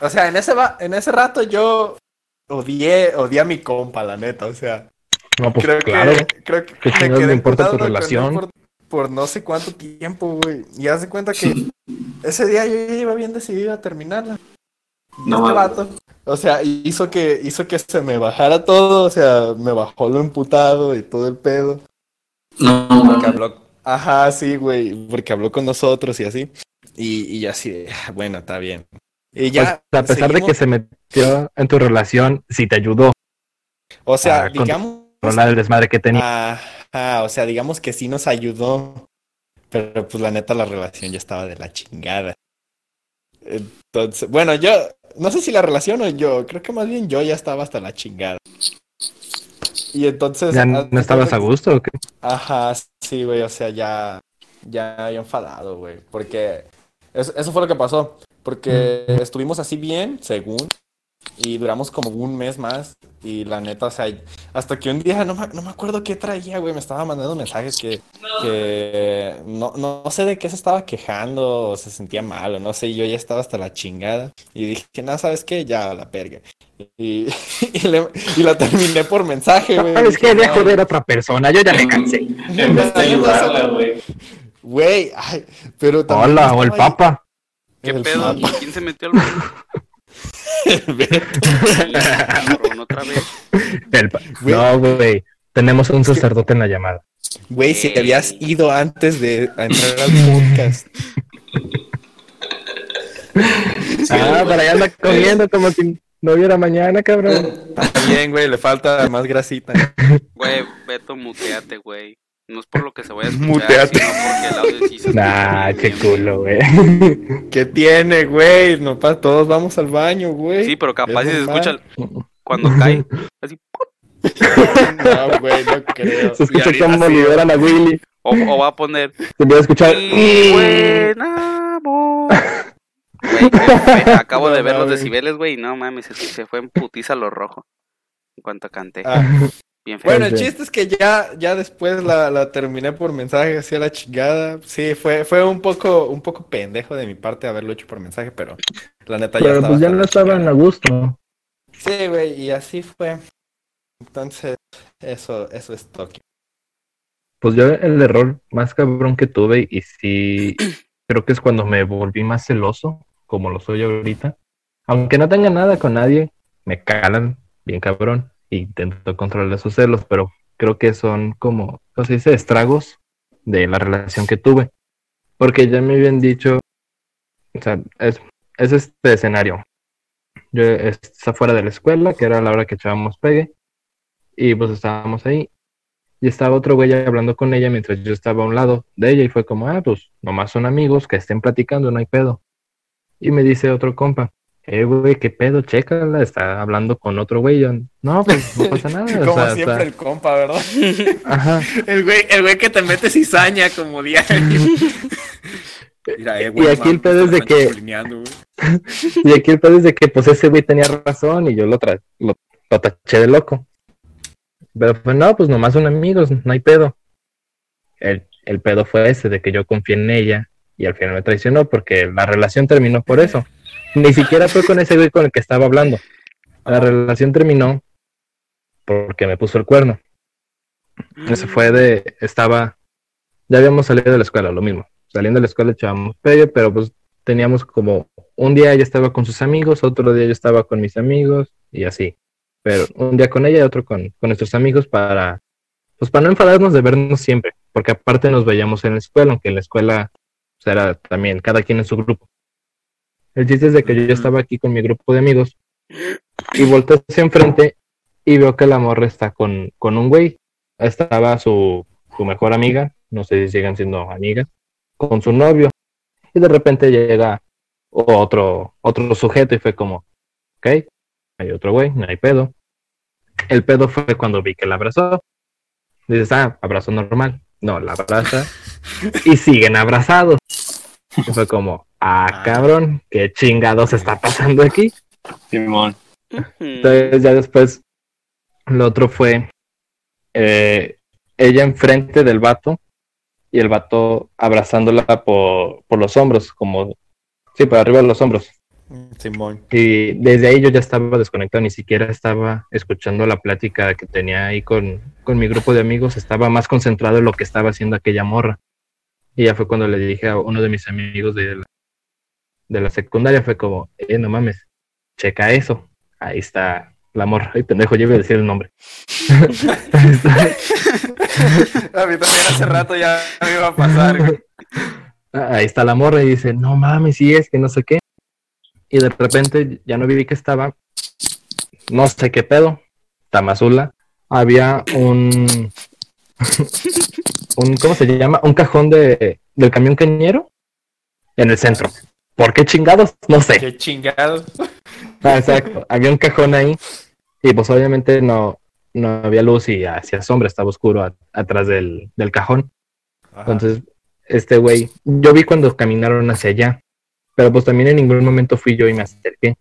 o sea, en ese, va, en ese rato yo odié, odié a mi compa, la neta, o sea. No, pues creo claro. que, creo que ¿Qué me quedé importa tu relación? Por, por no sé cuánto tiempo, güey. Y haz de cuenta que ese día yo ya iba bien decidido a terminarla. No este vato, o sea, hizo que, hizo que se me bajara todo, o sea, me bajó lo emputado y todo el pedo. No, Porque habló, ajá, sí, güey, porque habló con nosotros y así. Y, y yo así, "Ah, bueno, está bien. Y ya, Pues, a pesar de que se metió en tu relación, sí te ayudó o sea, digamos, a el desmadre que tenía. Ajá, Ah, o sea, digamos que sí nos ayudó, pero pues la neta la relación ya estaba de la chingada. Entonces, bueno, yo no sé si la relación o yo, creo que más bien yo ya estaba hasta la chingada. Y entonces... ¿Ya no estabas a gusto o qué? Ajá, sí, güey, o sea, ya, ya había enfadado, güey, porque eso, eso fue lo que pasó, porque estuvimos así bien, según, y duramos como un mes más, y la neta, o sea, hasta que un día, no me, no me acuerdo qué traía, güey, me estaba mandando mensajes que, que no, no sé de qué se estaba quejando, o se sentía mal, o no sé, y yo ya estaba hasta la chingada, y dije, no, ¿sabes qué? Ya, la perga. Y, y, le- y la terminé por mensaje, güey. ¿Sabes qué? Dije, Voy a "No, joder a otra persona, yo ya me cansé. En vez de ayudarla, güey. Güey, ay, pero también Hola, o el ahí- papa. ¿Qué El pedo? Papa. ¿Quién se metió al baño? Otra vez. El. No, güey. Tenemos un sacerdote en la llamada. Güey, si te habías ido antes de a entrar al podcast. ah, para allá anda comiendo como si no hubiera mañana, cabrón. Está bien, güey, le falta más grasita. Güey, Beto, muteate, güey. No es por lo que se vaya a escuchar, Muteate. sino porque el audio sí se Nah, bien, qué culo, güey. ¿Qué tiene, güey? No pa, todos vamos al baño, güey. Sí, pero capaz si se escucha el- cuando cae. Así. No, güey, no creo. Se escucha ahorita sí, liberan a Willy. O, o va a poner. Se puede escuchar. "Mi buen amor". Güey, qué fe- acabo No de ver los mames. decibeles, güey, y no mames, se, se fue en putiza lo rojo. En cuanto canté. Ah, Bien bueno, el chiste es que ya, ya después la, la terminé por mensaje así a la chingada. Sí, fue, fue un poco, un poco pendejo de mi parte haberlo hecho por mensaje, pero la neta ya Pero estaba pues ya no estaban a gusto. Sí, güey, y así fue. Entonces, eso, eso es Tokio. Pues yo el error más cabrón que tuve y sí creo que es cuando me volví más celoso, como lo soy ahorita. Aunque no tenga nada con nadie, me calan bien cabrón. Intento controlar esos celos, pero creo que son como, ¿cómo se dice? Estragos de la relación que tuve. Porque ya me habían dicho, o sea, es, es este escenario. Yo estaba fuera de la escuela, que era la hora que echábamos pegue, y pues estábamos ahí, y estaba otro güey hablando con ella mientras yo estaba a un lado de ella y fue como, ah, pues nomás son amigos que estén platicando, no hay pedo. Y me dice otro compa, eh, güey, qué pedo, chécala, está hablando con otro güey. Yo, no, pues no pasa nada. o Como sea, siempre está- el compa, ¿verdad? Ajá. El güey, el güey que te mete cizaña como diario. Mira, eh, Y aquí el pedo es de que- Y aquí el pedo es de que pues ese güey tenía razón y yo lo, tra lo, lo taché de loco. Pero pues no, pues nomás son amigos, no hay pedo. El, el pedo fue ese, de que yo confié en ella y al final me traicionó porque la relación terminó por eso. Ni siquiera fue con ese güey con el que estaba hablando. La relación terminó porque me puso el cuerno. Ese fue de, estaba, ya habíamos salido de la escuela, lo mismo. Saliendo de la escuela echábamos pegue, pero pues teníamos como un día ella estaba con sus amigos, otro día yo estaba con mis amigos y así. Pero un día con ella y otro con, con nuestros amigos para, pues para no enfadarnos de vernos siempre, porque aparte nos veíamos en la escuela, aunque en la escuela pues, era también cada quien en su grupo. El chiste es de que yo estaba aquí con mi grupo de amigos y volteo hacia enfrente y veo que la morra está con, con un güey. Estaba su, su mejor amiga, no sé si sigan siendo amigas, con su novio y de repente llega otro, otro sujeto y fue como, ok, hay otro güey, no hay pedo. El pedo fue cuando vi que la abrazó. Dices, ah, abrazo normal. No, la abraza y siguen abrazados. Y fue como, ah, cabrón, qué chingados está pasando aquí. Simón. Entonces ya después Lo otro fue eh, ella enfrente del vato y el vato abrazándola por, por los hombros, como, sí, por arriba de los hombros. Simón. Y desde ahí yo ya estaba desconectado, ni siquiera estaba escuchando la plática que tenía ahí con, con mi grupo de amigos, estaba más concentrado en lo que estaba haciendo aquella morra. Y ya fue cuando le dije a uno de mis amigos de la, de la secundaria, fue como, eh, no mames, checa eso. Ahí está la morra. Ay, pendejo, yo iba a decir el nombre. A mí también hace rato ya me iba a pasar. Ahí está la morra y dice, no mames, sí es que no sé qué. Y de repente ya no vi que estaba, no sé qué pedo, Tamazula. Había un, un, ¿cómo se llama? Un cajón de, del camión cañero en el centro. ¿Por qué chingados? No sé. Qué chingado. Ah, exacto. Había un cajón ahí y pues obviamente no, no había luz y hacía sombra, estaba oscuro a- atrás del, del cajón. Entonces, este güey, yo vi cuando caminaron hacia allá, pero pues también en ningún momento fui yo y me acerqué.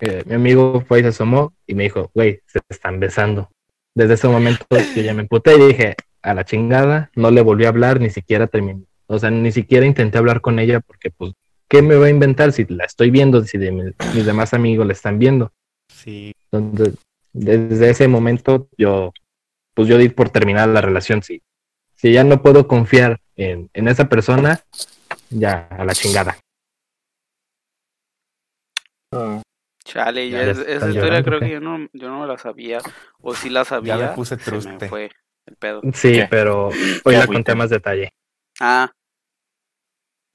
Eh, mi amigo fue y se asomó y me dijo, güey, se están besando. Desde ese momento yo ya me emputé y dije, a la chingada, no le volví a hablar, ni siquiera terminé. O sea, ni siquiera intenté hablar con ella porque pues, ¿qué me va a inventar si la estoy viendo, si de mi- mis demás amigos la están viendo? Sí. Entonces, desde ese momento yo, pues yo di por terminar la relación. Si, si ya no puedo confiar en, en esa persona, ya a la chingada. Ah, Chale, Ya ya es- esa historia llorando, creo ¿qué? que yo no, yo no la sabía. O si la sabía. me puse me truste. fue el pedo. Sí, ¿Qué? pero hoy la conté a más detalle. Ah.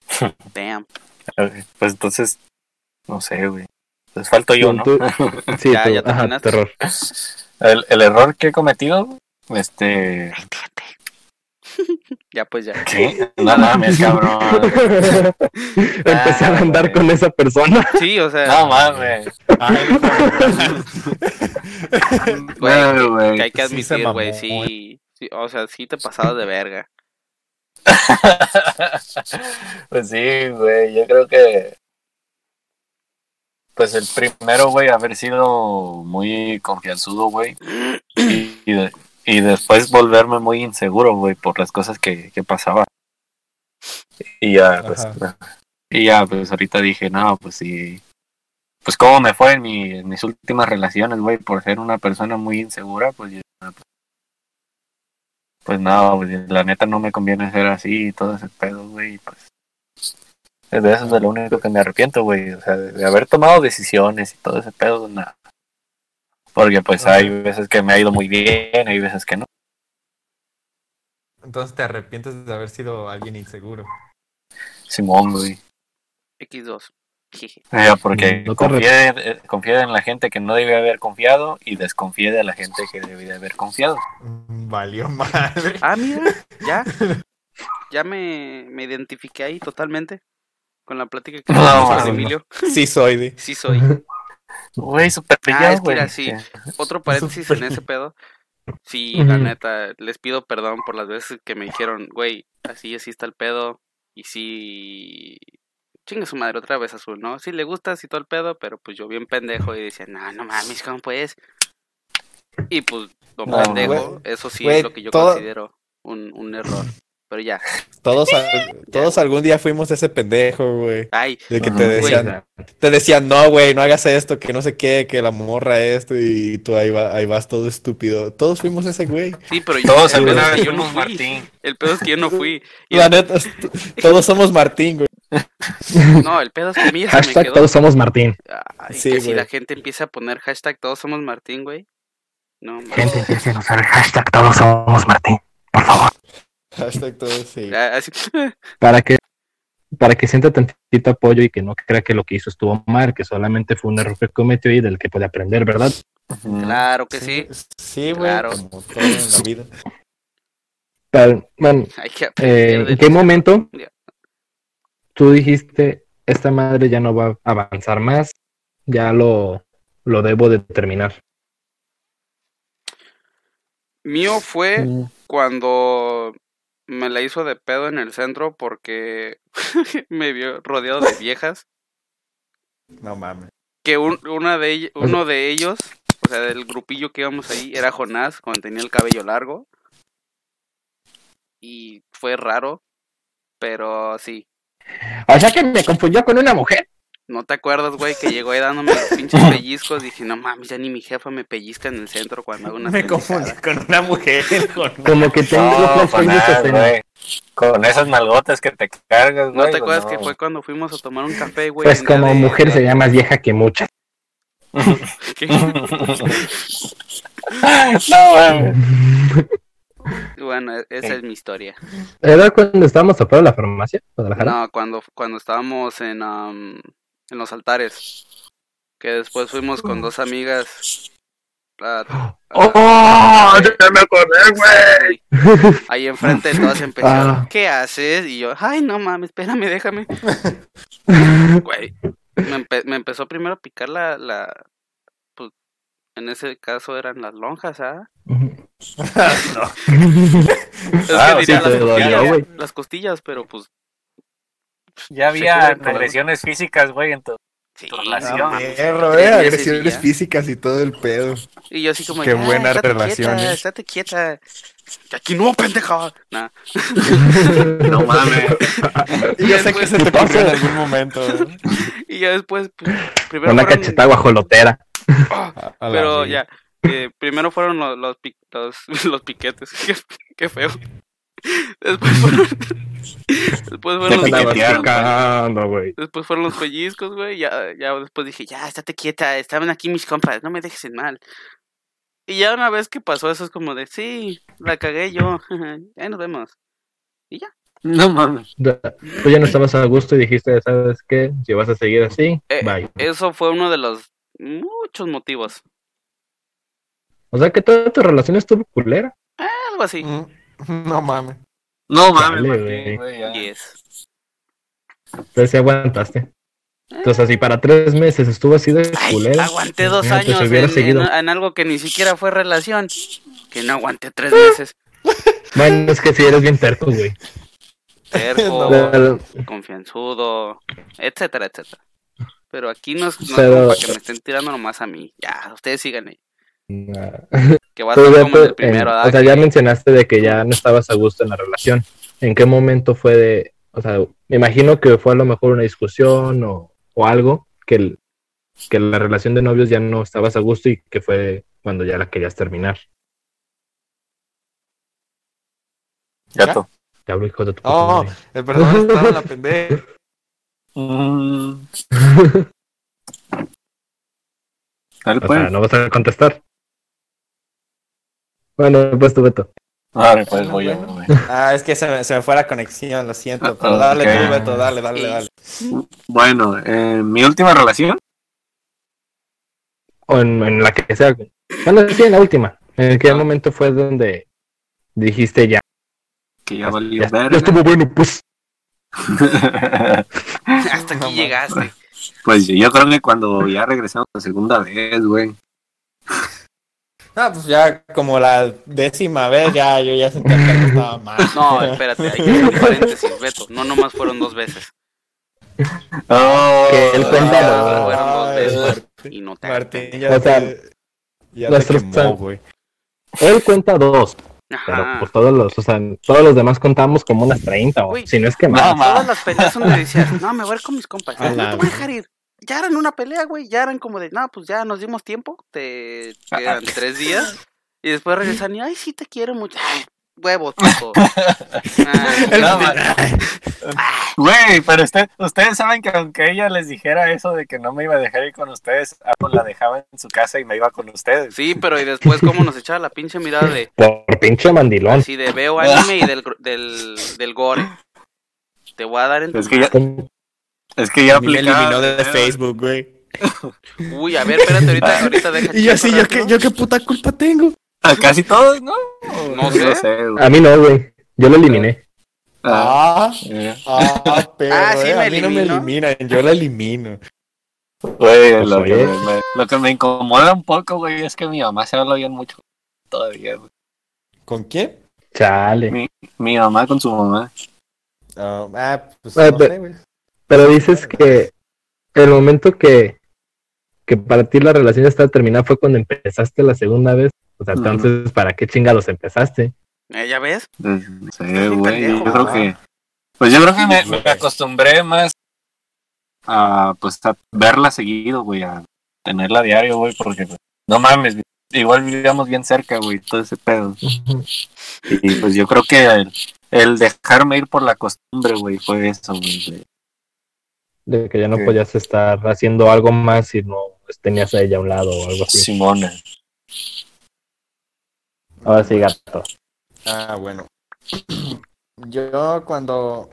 Damn. Pues entonces, no sé, güey. Pues falto yo, ¿no? Tú- sí, Ya, tú, ya ajá, terror. El, el error que he cometido, este... Ya, pues ya. ¿Qué? No mames, cabrón. Empecé a andar güey. con esa persona. Sí, o sea, No mames. Ay, güey, No, que- güey. que hay que sí admitir, güey, sí, sí, o sea, sí te pasabas de verga. pues sí, güey. Yo creo que. Pues el primero, güey, haber sido muy confianzudo, güey. Y, y, de- y después volverme muy inseguro, güey, por las cosas que, que pasaban. Y ya, pues. Ajá. Y ya, pues ahorita dije, no, pues sí. Pues cómo me fue en, mi- en mis últimas relaciones, güey, por ser una persona muy insegura, pues ya, pues, pues no, pues, la neta no me conviene ser así y todo ese pedo, güey, pues de eso es de lo único que me arrepiento, güey, o sea, de, de haber tomado decisiones y todo ese pedo, nada. Porque pues hay veces que me ha ido muy bien, hay veces que no. Entonces te arrepientes de haber sido alguien inseguro. Simón, güey. X2. Ya, porque No confié, eh, confié en la gente que no debía haber confiado y desconfié de la gente que debía haber confiado. Mm, Valió madre. Ah, mira, ya. Ya me, me identifiqué ahí totalmente con la plática que No, con. Emilio. Sí soy de. Sí soy. Güey, súper Ah, es que era así. Otro paréntesis en ese pedo. Sí, la neta, les pido perdón por las veces que me dijeron, güey, así, así está el pedo. Y sí, chingue su madre otra vez azul, ¿no? Sí le gusta así todo el pedo, pero pues yo bien pendejo y decía, no, no mames, ¿cómo puedes? Y pues, don No, pendejo, eso sí es lo que yo todo- considero un, un error. Pero ya, Todos, todos algún día fuimos ese pendejo, güey. ay, De que te decían, te decían, no, güey, no hagas esto, que no sé qué, que la morra esto, y tú ahí, va- ahí vas todo estúpido. Todos fuimos ese güey. sí, pero yo, Todos alguna vez yo no fui. Martín. El pedo es que yo no fui. Y La el- neta, todos somos Martín, güey. no, el pedo es que me Hashtag quedó. todos somos Martín. Ay, Sí, que si la gente empieza a poner hashtag todos somos Martín, güey. No. Gente, empiecen a usar el hashtag todos somos Martín. Por favor. Hashtag todos, sí. Ah, así- Para que, para que sienta tantito apoyo y que no crea que lo que hizo estuvo mal, que solamente fue un error que cometió y del que puede aprender, ¿verdad? Claro que sí. Sí, güey, Claro. como todo en la vida. Pero, bueno, Hay que Eh. ¿En qué momento. Tú dijiste, esta madre ya no va a avanzar más, ya lo, lo debo de terminar? Mío fue cuando me la hizo de pedo en el centro porque me vio rodeado de viejas. No mames. Que un- una de ell- uno de ellos O sea, del grupillo que íbamos ahí era Jonás, cuando tenía el cabello largo. Y fue raro, pero sí. O sea que me confundió con una mujer. ¿No te acuerdas, güey, que llegó ahí dándome los pinches pellizcos? Dije, no mames, ya ni mi jefa me pellizca en el centro cuando hago una Me confundí con una mujer. con- Como que tengo No, los con, nada. Con esas nalgotas que te cargas, güey. ¿No te pues acuerdas no. que fue cuando fuimos a tomar un café, güey? Pues como de- mujer sería más vieja que muchas. No, mames. Bueno, e- esa es mi historia. ¿Era cuando estábamos afuera de la farmacia? Guadalajara? No, cuando, cuando estábamos en, am, en los altares. Que después fuimos con dos amigas. a- a- ¡Oh! ¡Ya me acordé, güey! Sí. Ahí enfrente de todas empezaron, Ah. ¿qué haces? Y yo, ay, no mames, espérame, déjame. Güey, me, empe- me empezó primero a picar la, la, pues, en ese caso eran las lonjas, ¿ah? Es Ah, que sí, las, dolió, costillas, las costillas, pero pues, Ya Sí, había agresiones físicas, güey, en tu... sí. Tu no relación. Perro, tres eh, agresiones ya. físicas y todo el pedo. Y yo así como, Qué buena estate relación, quieta, ¿eh? estate quieta. Que aquí no, pendeja. Nah. No mames. Y yo sé que se te pasó en algún momento. Y ya después, pues, primero Una fueron- cachetada guajolotera. Ah, A la Pero ya, primero fueron los, los, pi- los, los piquetes. Qué, qué feo. Después fueron, después fueron los pellizcos. güey. Después fueron los pellizcos, güey. Ya, ya después dije, ya, estate quieta. Estaban aquí mis compas. No me dejes en mal. Y ya una vez que pasó eso es como de, sí, la cagué yo. Ahí nos vemos. No mames. Ya- Tú ya no estabas a gusto y dijiste, ¿sabes qué? Si vas a seguir así, Eh, bye. Eso fue uno de los muchos motivos. O sea que toda tu relación estuvo culera. Algo así. Mm, No mames. No mames, Dale, Martín. Yes. Entonces sí aguantaste. Entonces, si para tres meses estuvo así de Ay, culera. aguanté dos imagínate, años si hubiera en, seguido. en- en algo que ni siquiera fue relación. Que no aguanté tres meses. Bueno, es que si eres bien terco, güey. Terco, confianzudo, etcétera, etcétera. Pero aquí no es, para que me estén tirando nomás a mí. Ya, ustedes síganme. Nah. Que va a ser como el primero. o sea, ya mencionaste de que ya no estabas a gusto en la relación. ¿En qué momento fue de, o sea, me imagino que fue a lo mejor una discusión o, o algo que, el- que la relación de novios ya no estabas a gusto y que fue cuando ya la querías terminar? Gato. Ya hablo, hijo de tu Oh, madre. el perdón estaba la pendeja. Mm. Dale, O pues. sea, no vas a contestar. Bueno, pues tú, Beto. Dale, pues voy yo. Ah, es que se me, se me fue la conexión, lo siento. Pero Ah, dale ok. tú, Beto, dale, dale, dale. Bueno, eh, mi última relación, O en, en la que sea. Bueno, sí, en la última. ¿En qué Ah. momento fue donde dijiste ya? que ya valió Ya, ya verga. estuvo bueno, pues. Hasta aquí llegaste. pues yo creo que cuando ya regresamos la segunda vez, güey. Ah, pues ya como la décima vez, ya yo ya sentía que algo estaba mal. No, espérate, hay que hacer un paréntesis, Beto. No nomás fueron dos veces. Oh, Que él cuenta Ah, fueron dos veces. Martín, Y no te Martín, ya O sea, te, ya te quemó, güey. Él cuenta dos, pero pues todos los, o sea, todos los demás contamos como unas 30 o Güey, si no es que no, más. ma. Todas las peleas donde decías, no, me voy a ir con mis compas. No te voy a dejar ir. Ya eran una pelea, güey. Ya eran como de, no, pues ya nos dimos tiempo. Te quedan tres días. Y después regresan y, ay, sí te quiero mucho. Ay, huevos, puto. Ay, No, ma. Güey, pero usted, ustedes saben que aunque ella les dijera eso de que no me iba a dejar ir con ustedes, ah, la dejaba en su casa y me iba con ustedes. sí, pero y después cómo nos echaba la pinche mirada de, Por pinche mandilón. así de, veo anime y del, del, del gore. Te voy a dar en tu Es que ya, es que ya A mí me aplicaba eliminó de primero. Facebook, güey. Uy, a ver, espérate, ahorita, ahorita deja Y yo así, yo qué, rápido. yo qué puta culpa tengo. A casi todos, ¿no? No sé. güey. A mí no, güey. Yo lo eliminé. Ah, Ah, eh. ah, pero Ah, sí eh, me a mí no me eliminan, yo la elimino. Güey, Pues, lo, que oye. me, lo que me incomoda un poco, güey, es que mi mamá se habla bien mucho todavía, güey. ¿Con quién? Chale. Mi mamá con su mamá. Ah, ah, pues Ah, no sé, güey. Pero dices que el momento que, que para ti la relación ya estaba terminada fue cuando empezaste la segunda vez. O sea, entonces, ¿para qué chingados empezaste? Eh, ¿Ya ves? Güey. Yo creo que. Pues yo creo que me, me acostumbré más a pues a verla seguido, güey, a tenerla a diario, güey, porque pues, no mames, igual vivíamos bien cerca, güey, todo ese pedo. Y pues yo creo que el, el dejarme ir por la costumbre, güey, fue eso, güey. De- que ya no podías estar haciendo algo más si no pues, tenías a ella a un lado o algo así. Simona. Ahora sí, gato. Ah, bueno. Yo cuando,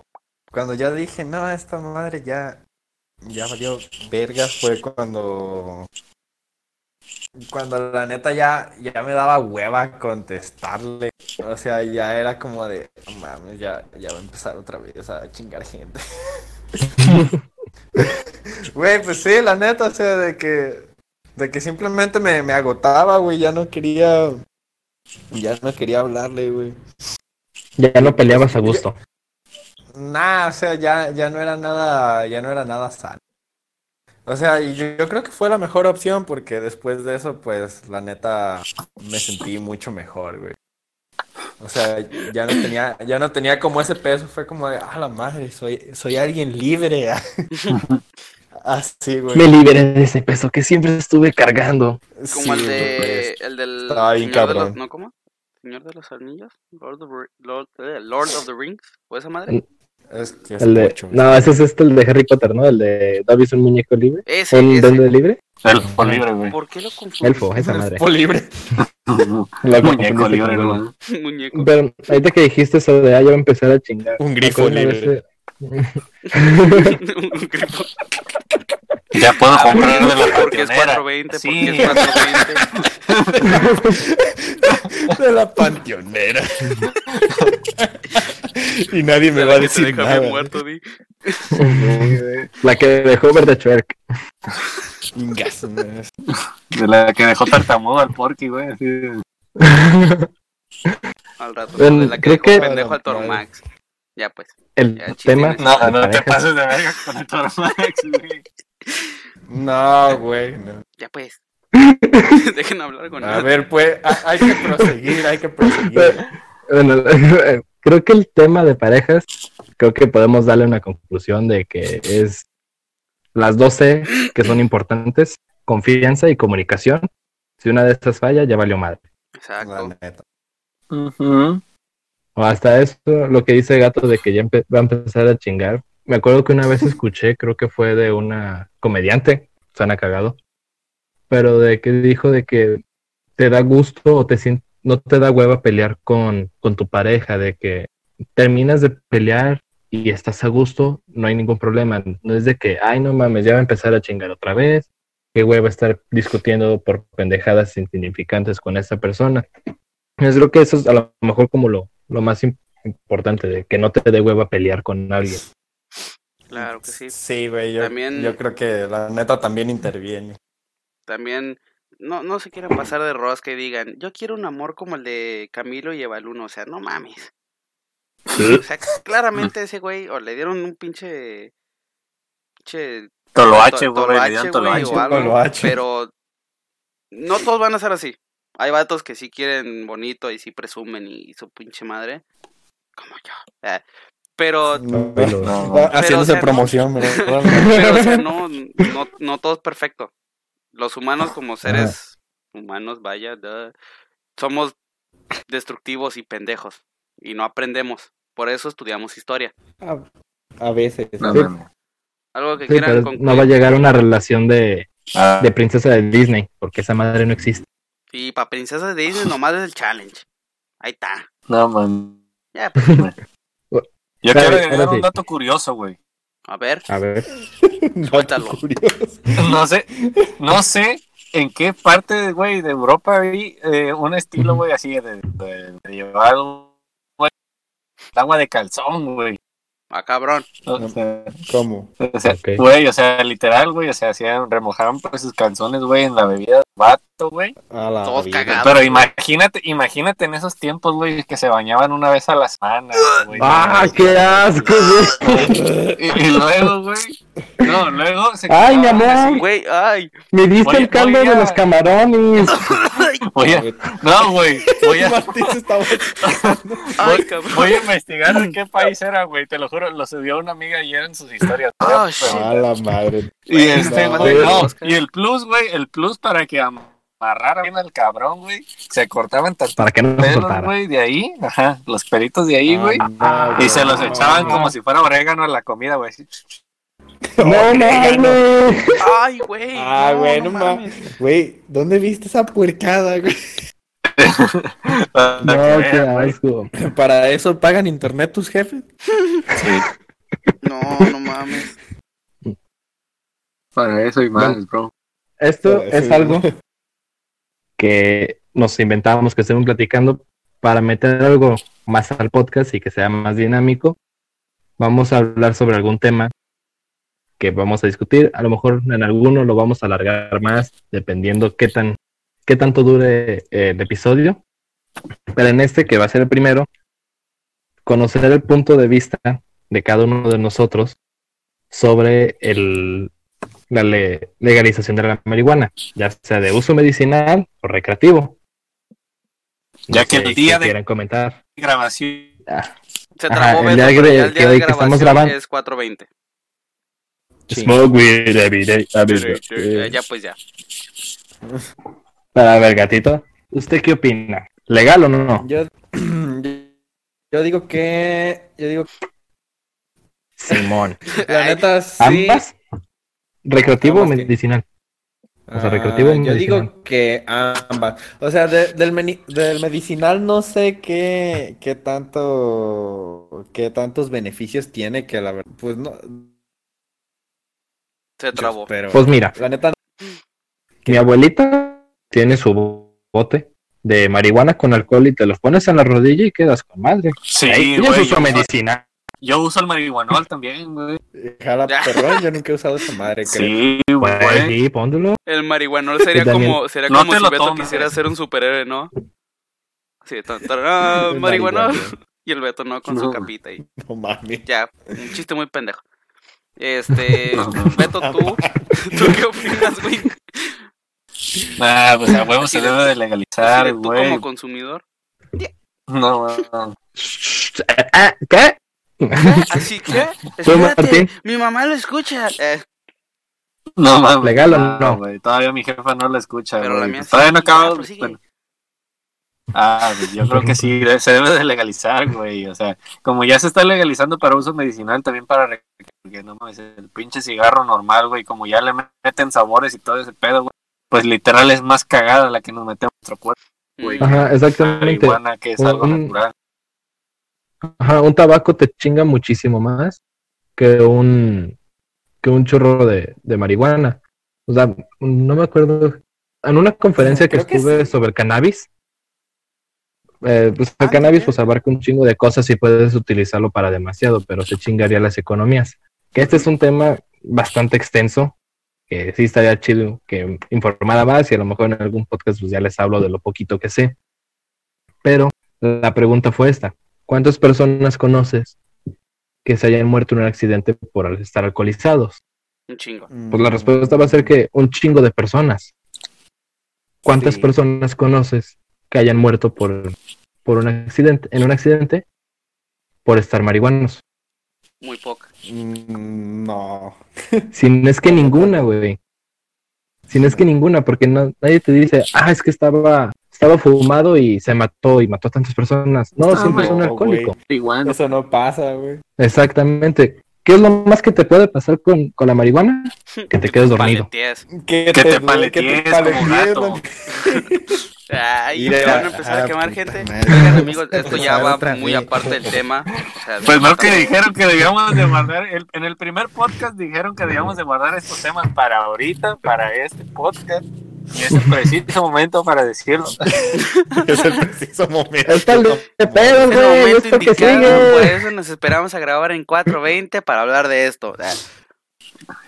cuando ya dije, no, esta madre ya, ya valió vergas, fue cuando, cuando la neta ya, ya me daba hueva contestarle. O sea, ya era como de, mames, ya, ya va a empezar otra vez a chingar gente. Güey, pues sí, la neta, o sea, de que, de que simplemente me, me agotaba, güey, ya no quería, ya no quería hablarle, güey. Ya no peleabas a gusto. Nah, o sea, ya, ya no era nada, ya no era nada sano. O sea, y yo, yo creo que fue la mejor opción porque después de eso, pues, la neta, me sentí mucho mejor, güey. O sea, ya no tenía, ya no tenía como ese peso, fue como de, ah, la madre, soy, soy alguien libre. Así, güey. Me liberé de ese peso que siempre estuve cargando. Sí, Como el güey, de. El del. Estaba bien Señor de los- cabrón. ¿No cómo? ¿Señor de los Anillos? Lord of, Lord, eh, Lord of the Rings. ¿O esa madre? Es que es El de, mucho, no, ese es este, el de Harry Potter, ¿no? El de Dobby es un muñeco libre. Ese, ¿Un ese. duende libre? El por libre, güey. ¿Por qué lo confundí? Elfo, esa madre. Elfo libre. Lo Muñeco libre, con ¿no? Muñeco. Pero ahorita que dijiste eso de, ah, ya voy a empezar a chingar. Un grifo libre. Un grifo. Ya puedo Ah, comprar de la Porque es panteonera. 420, Sí. porque es 420. de la panteonera. y nadie me va a decir nada. muerto, di. La que dejó ver de Shrek. Ingas, me- De la que dejó tartamudo al porky, güey. así de- Al rato. Bueno, de la que dejó que- pendejo al Madre. Toromax. Ya pues. El Ya, tema. ¿no? No, de te pases de verga con el Toromax, güey. No, güey. no. Ya pues. Dejen hablar con A él. ver, pues, ha- hay que proseguir, hay que proseguir. Bueno, creo que el tema de parejas, creo que podemos darle una conclusión de que es las 12 que son importantes, confianza y comunicación. Si una de estas falla, ya valió madre. Exacto. O hasta eso, lo que dice Gato de que ya va a empezar a chingar. Me acuerdo que una vez escuché, creo que fue de una comediante, suena cagado, pero de que dijo de que te da gusto o te no te da hueva pelear con, con tu pareja, de que terminas de pelear y estás a gusto, no hay ningún problema. No es de que, ay, no mames, ya va a empezar a chingar otra vez, qué hueva estar discutiendo por pendejadas insignificantes con esa persona. Yo creo que eso es a lo mejor como lo, lo más im- importante, de que no te dé hueva pelear con alguien. Claro que sí. Sí, güey, yo, También- yo creo que la neta también interviene. También no, no se quieran pasar de rosca y digan, yo quiero un amor como el de Camilo y Evaluno. O sea, no mames. O sea, claramente ese güey, o le dieron un pinche. pinche Toloache, to- güey. toloache, le dieron güey, toloache. o algo, Toloache. Pero no todos van a ser así. Hay vatos que sí quieren bonito y sí presumen y su pinche madre. Como yo. Eh, pero, No, Pero- No. Haciéndose o sea, no- promoción, pero o sea, no, no, no todo es perfecto. Los humanos como seres humanos, vaya, duh, somos destructivos y pendejos. Y no aprendemos. Por eso estudiamos historia. A, a veces. No, Sí. mames. Algo que Sí, quieran concluir. no va a llegar una relación de, Ah, de princesa de Disney, porque esa madre no existe. Y para princesas de Disney nomás es el challenge. Ahí está. no, man. Ya, pues, Yo quiero agregar un sí. dato curioso, güey. a ver. A ver, Suéltalo. Curioso. No sé, no sé en qué parte, güey, de Europa vi eh, un estilo, güey, así de, de, de llevar, güey, el agua de calzón, güey. Ah, cabrón. O sea, ¿Cómo? o sea, Ok. güey, o sea, literal, güey, o sea, hacían, remojaban pues sus calzones, güey, en la bebida del vato, güey. Todos vida. cagados. Pero imagínate, imagínate en esos tiempos, güey, que se bañaban una vez a la semana, güey. ¡Ah, qué asco, güey! Y, y luego, güey, no, luego se ¡Ay, mi amor! así, Güey, ay. Me diste el caldo de los camarones. Voy a, no, güey, voy a, Ay, voy, cabrón. voy a investigar en qué país era, güey, te lo juro, lo subió una amiga ayer en sus historias. Shit. A la madre. Y este, No, güey, güey. no, y el plus, güey, el plus para que amarrara bien al cabrón, güey, se cortaban tantos Para que no pelos, soltara. güey, de ahí, ajá, los pelitos de ahí, güey, Ah, no, y se los no, echaban no. como si fuera orégano a la comida, güey. ¡No mames! Ay, güey. Ah, no, güey, no no mames. Güey, ¿dónde viste esa puercada, güey? No, qué asco. ¿Para eso pagan internet tus jefes? Sí, No, no mames. para eso y más, bro. Esto es algo que nos inventábamos que estemos platicando para meter algo más al podcast y que sea más dinámico. Vamos a hablar sobre algún tema que vamos a discutir. A lo mejor en alguno lo vamos a alargar más, dependiendo qué tan qué tanto dure eh, el episodio. Pero en este, que va a ser el primero, conocer el punto de vista de cada uno de nosotros sobre el, la le- legalización de la marihuana, ya sea de uso medicinal o recreativo. Ya que el día de- comentar. Grabación. Ah, Se Ajá, trabó el día de- ya el día de que estamos grabando. es 4.20. Smoke weed every day, every day. Ya, pues ya. Para ver, gatito, ¿usted qué opina? ¿Legal o no? Yo, yo digo que. Yo digo Simón. La neta, sí. ¿Ambas? ¿Recreativo o medicinal? O sea, Ah, recreativo o yo medicinal. digo que ambas. O sea, de- del, meni- del medicinal no sé qué, qué tanto, qué tantos beneficios tiene que la verdad, pues no. Se trabó. Pues mira, la neta, mi abuelita tiene su bote de marihuana con alcohol y te los pones en la rodilla y quedas con madre. Sí, Ahí güey. Yo, uso medicinal. yo uso el marihuanol también, güey. jala Ya. perrón, yo nunca he usado esa madre, creo. Sí, Pues güey. sí, póndolo. El marihuanol sería como, sería No como si Beto tomes. quisiera ser un superhéroe, ¿no? Sí, marihuanol. Y el Beto no, con su capita y No mames. ya, un chiste muy pendejo. Este, No. Beto, tú, ¿tú qué opinas, güey? Nah, pues a huevo se debe de legalizar, de tú güey. como consumidor. No, no. Ah, ¿Qué? Así que, espérate, mi mamá lo escucha. Eh, No mames. ¿Legal o no? güey. Todavía mi jefa no la escucha, Pero güey. la mía sí. Todavía no Ah, acabo. bueno. Ah, pues yo creo que sí, se debe de legalizar, güey. O sea, como ya se está legalizando para uso medicinal, también para. Porque no mames, el pinche cigarro normal, güey, como ya le meten sabores y todo ese pedo, güey. Pues literal es más cagada la que nos metemos en nuestro cuerpo, güey. Ajá, exactamente. Marihuana, que es Un- algo un- natural. Ajá, un tabaco te chinga muchísimo más que un que un churro de, de marihuana. O sea, no me acuerdo. En una conferencia que Creo que estuve sí. sobre cannabis, eh, pues el Ah, cannabis pues abarca un chingo de cosas y puedes utilizarlo para demasiado, pero se chingaría las economías. Que este es un tema bastante extenso, que sí estaría chido que informara más y a lo mejor en algún podcast pues ya les hablo de lo poquito que sé. Pero la pregunta fue esta. ¿Cuántas personas conoces que se hayan muerto en un accidente por estar alcoholizados? un chingo. Pues la respuesta va a ser que un chingo de personas. ¿Cuántas Sí. personas conoces que hayan muerto por, por un accidente, en un accidente por estar marihuanos? Muy poca. Mm, No. Si no es que ninguna, güey. Si no es que ninguna, porque no, nadie te dice, ah, es que estaba, estaba fumado y se mató y mató a tantas personas. No, Ah, siempre es un alcohólico. Igual. Eso no pasa, güey. Exactamente. ¿Qué es lo más que te puede pasar con, con la marihuana? Que te quedes dormido. Que Que te du- paletees como gato. Ay, ya van a empezar a ah, quemar gente. Oigan, amigos, esto ya va muy aparte del tema. O sea, Pues no que dijeron que debíamos de guardar, el- en el primer podcast dijeron que debíamos de guardar estos temas para ahorita, para este podcast. Y es el preciso momento para decirlo. Es el preciso momento. Es tal de pedos, Es el güey. que indicado, por eso nos esperamos a grabar en 4.20 para hablar de esto.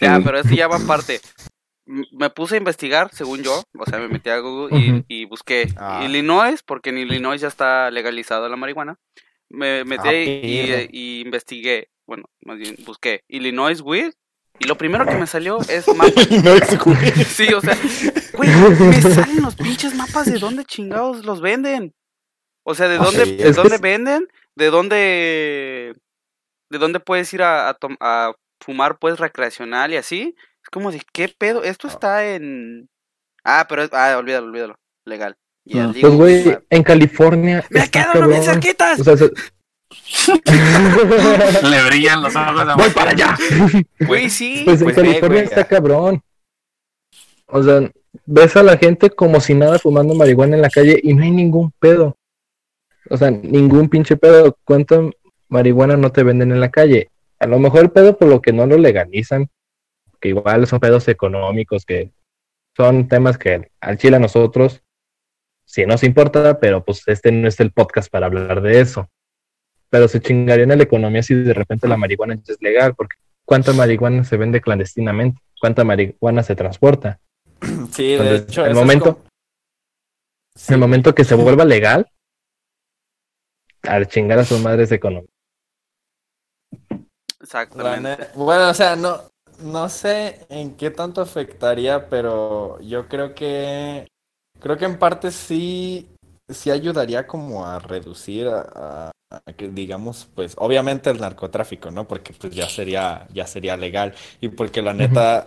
Ya, pero esto ya va aparte. Me puse a investigar, según yo, o sea, me metí a Google y, busqué Ah. Illinois, porque en Illinois ya está legalizada la marihuana. Me metí Ah, y investigué, bueno, más bien busqué Illinois Weed y lo primero que me salió es mapas. No. Sí, o sea, güey, me salen los pinches mapas de dónde chingados los venden. O sea, de Ah, dónde, de dónde venden, de dónde, de dónde puedes ir a, a, a fumar, pues, recreacional y así. Es como de, ¿qué pedo? Esto está en... Ah, pero es... Ah, olvídalo, olvídalo. Legal. Y Ah, al digo, Pues, güey, en California. ¡Me quedo bien cabrón. cerquitas! O sea, se- Le brillan los ojos a ¡Voy para allá! Güey, sí. Pues en pues, ve, California está cabrón. O sea, ves a la gente como si nada fumando marihuana en la calle y no hay ningún pedo. O sea, ningún pinche pedo. ¿Cuánta marihuana no te venden en la calle? A lo mejor el pedo por lo que no lo legalizan, que igual son pedos económicos, que son temas que al chile a nosotros sí nos importa, pero pues este no es el podcast para hablar de eso. Pero se chingaría en la economía si de repente la marihuana es legal, porque ¿cuánta marihuana se vende clandestinamente? ¿Cuánta marihuana se transporta? Sí, de Entonces, hecho. el momento- como- el momento que se vuelva legal, al chingar a sus madres económicas. La Exactamente. Bueno, o sea, no, no sé en qué tanto afectaría, pero yo creo que creo que en parte sí, sí ayudaría como a reducir a, a- a digamos, pues, obviamente el narcotráfico, ¿no? Porque pues ya sería, ya sería legal. Y porque la neta,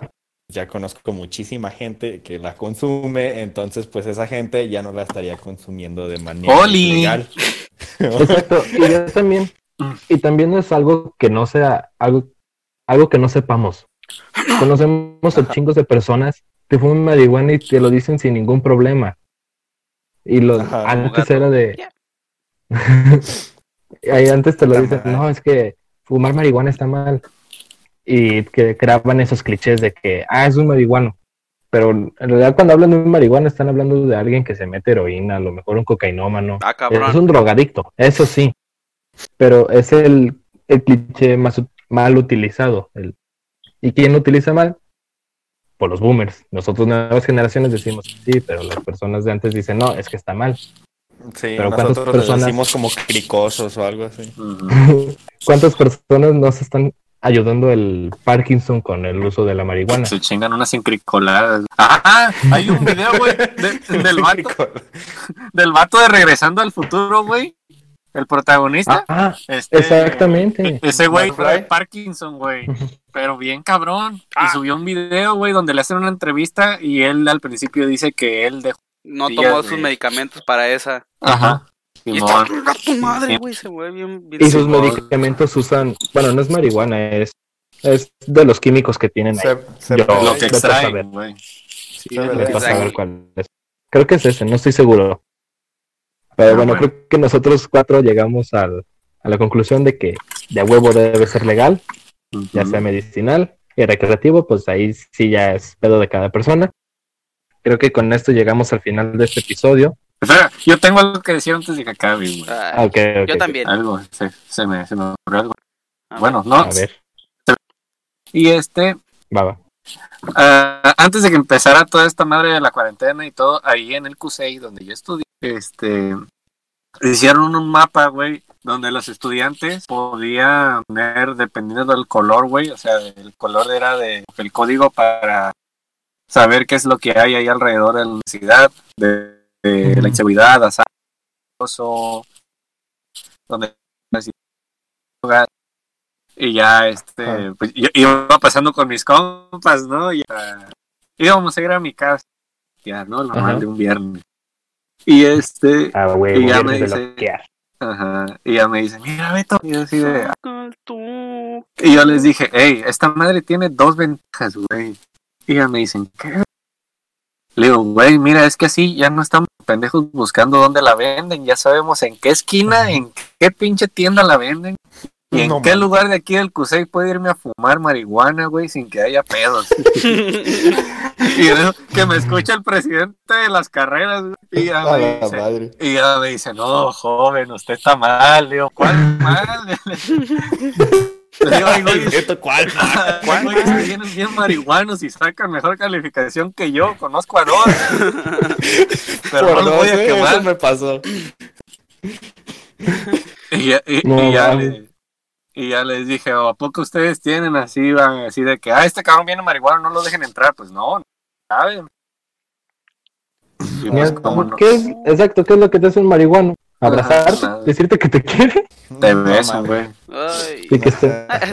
ya conozco muchísima gente que la consume, entonces pues esa gente ya no la estaría consumiendo de manera ¡Oli! ilegal. Exacto. Y yo también, y también es algo que no sea, algo, algo que no sepamos. Conocemos a chingos de personas que fuman marihuana y te lo dicen sin ningún problema. Y lo, Ajá. antes era de. Ahí antes te lo dicen, no, es que fumar marihuana está mal. Y que creaban esos clichés de que, ah, es un marihuano. Pero en realidad cuando hablan de un marihuana están hablando de alguien que se mete heroína, a lo mejor un cocainómano. Ah, Es cabrón. un drogadicto, eso sí. Pero es el, el cliché más mal utilizado. El, ¿Y quién lo utiliza mal? Por los boomers. Nosotros, nuevas generaciones, decimos sí, pero las personas de antes dicen no, es que está mal. Sí, Pero ¿cuántas nosotros personas- decimos como cricosos o algo así. ¿Cuántas personas nos están ayudando el Parkinson con el uso de la marihuana? Se chingan unas encricoladas. Ah, hay un video, güey, de- del vato, del vato de Regresando al Futuro, güey. El protagonista. Ah, este, exactamente. Ese güey fue Parkinson, güey. Pero bien cabrón. Y subió un video, güey, donde le hacen una entrevista y él al principio dice que él dejó. No Sí, tomó sus medicamentos para esa. Ajá. Y está Simón. ¡A tu madre, güey, se mueve bien. bien Y sus medicamentos usan, bueno, no es marihuana, es, es de los químicos que tienen ahí. Se- se Yo- Lo que extraen, güey. Sí. Creo que es ese, no estoy seguro. Pero Ah, bueno, bueno. creo que nosotros cuatro llegamos al- a la conclusión de que de huevo debe ser legal, ya sea medicinal y recreativo, pues ahí sí ya es pedo de cada persona. Creo que con esto llegamos al final de este episodio. Espera, yo tengo algo que decir antes de que acabe, güey. Ah, Ah. Yo también. Algo, se, se me, se me ocurrió algo. A Bueno, no. A ver, Y este, va, va. Ah, antes de que empezara toda esta madre de la cuarentena y todo, ahí en el CUSEI, donde yo estudié, este, hicieron un mapa, güey, donde los estudiantes podían poner, dependiendo del color, güey, o sea, el color era de, el código para saber qué es lo que hay ahí alrededor de la universidad, de, de Ujú. la inseguridad, asalto, donde y ya este Ah. pues yo iba pasando con mis compas no y íbamos a ir a mi casa ya no lo Ajá. de un viernes. Y este Ah, güey, Y ya me dice- ajá, y ya me dice mira Beto y yo así de y yo les dije hey esta madre tiene dos ventajas güey y ya me dicen qué le digo güey mira es que así ya no estamos pendejos buscando dónde la venden ya sabemos en qué esquina en qué pinche tienda la venden ¿Y en No qué lugar de aquí del CUSEI puedo irme a fumar marihuana, güey, sin que haya pedos? Y eso, que me escucha el presidente de las carreras, güey, y ya A me dice, madre. y ya me dice, no, joven, usted está mal. Le digo, ¿cuál mal? Le digo, "Ay, güey, Neto, ¿Cuál? Se vienen bien marihuanos y sacan mejor calificación que yo. Conozco a dos. Pero no Por los voy a eh, eso quemar. me pasó. Y ya, y- No, y ya mames. le- y ya les dije, "¿O ¿a poco ustedes tienen así, van, así de que, ah, este cabrón viene marihuana, no lo dejen entrar? Pues no, no saben. Y pues, ¿cómo no? ¿Qué es? Exacto, ¿qué es lo que te hace un marihuano? ¿Abrazarte? ¿Decirte que te quiere? Beso, mames. güey. Que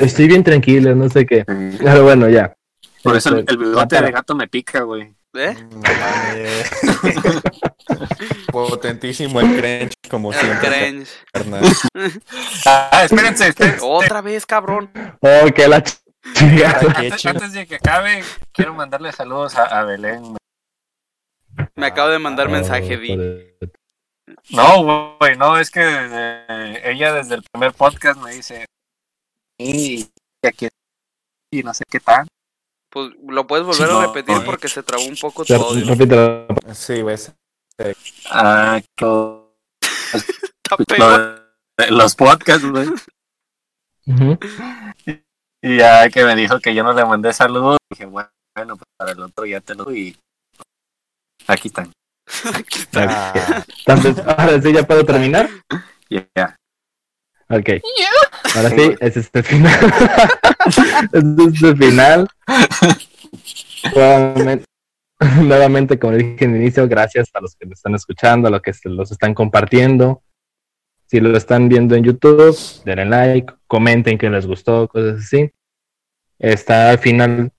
estoy bien tranquilo, no sé qué. Pero bueno, ya. Por eso el, Este, el bigote de gato me pica, güey. ¿eh? Potentísimo el crunch, como El siempre. cringe. Ah, espérense, espérense. Otra vez, cabrón. Oh, que la ch- Antes, de que acabe, quiero mandarle saludos a, a Belén. Me acabo de mandar mensaje, Oh, Di. No, güey, no, es que desde- ella desde el primer podcast me dice, y aquí y no sé qué tal. Pues lo puedes volver Sí, a repetir no. porque se trabó un poco todo. Repítelo. Sí, güey. Ah, de- los podcasts, güey. Y ya que me dijo que yo no le mandé saludos, dije, bueno, pues para el otro ya te lo doy. y aquí están. Ah, Entonces, ahora sí ya puedo terminar. Ya, ya. Ok. Ahora sí, ese es el final. ese es el final. Nuevamente, nuevamente, como dije en el inicio, gracias a los que lo están escuchando, a los que se los están compartiendo. Si lo están viendo en YouTube, denle like, comenten que les gustó, cosas así. Está al final,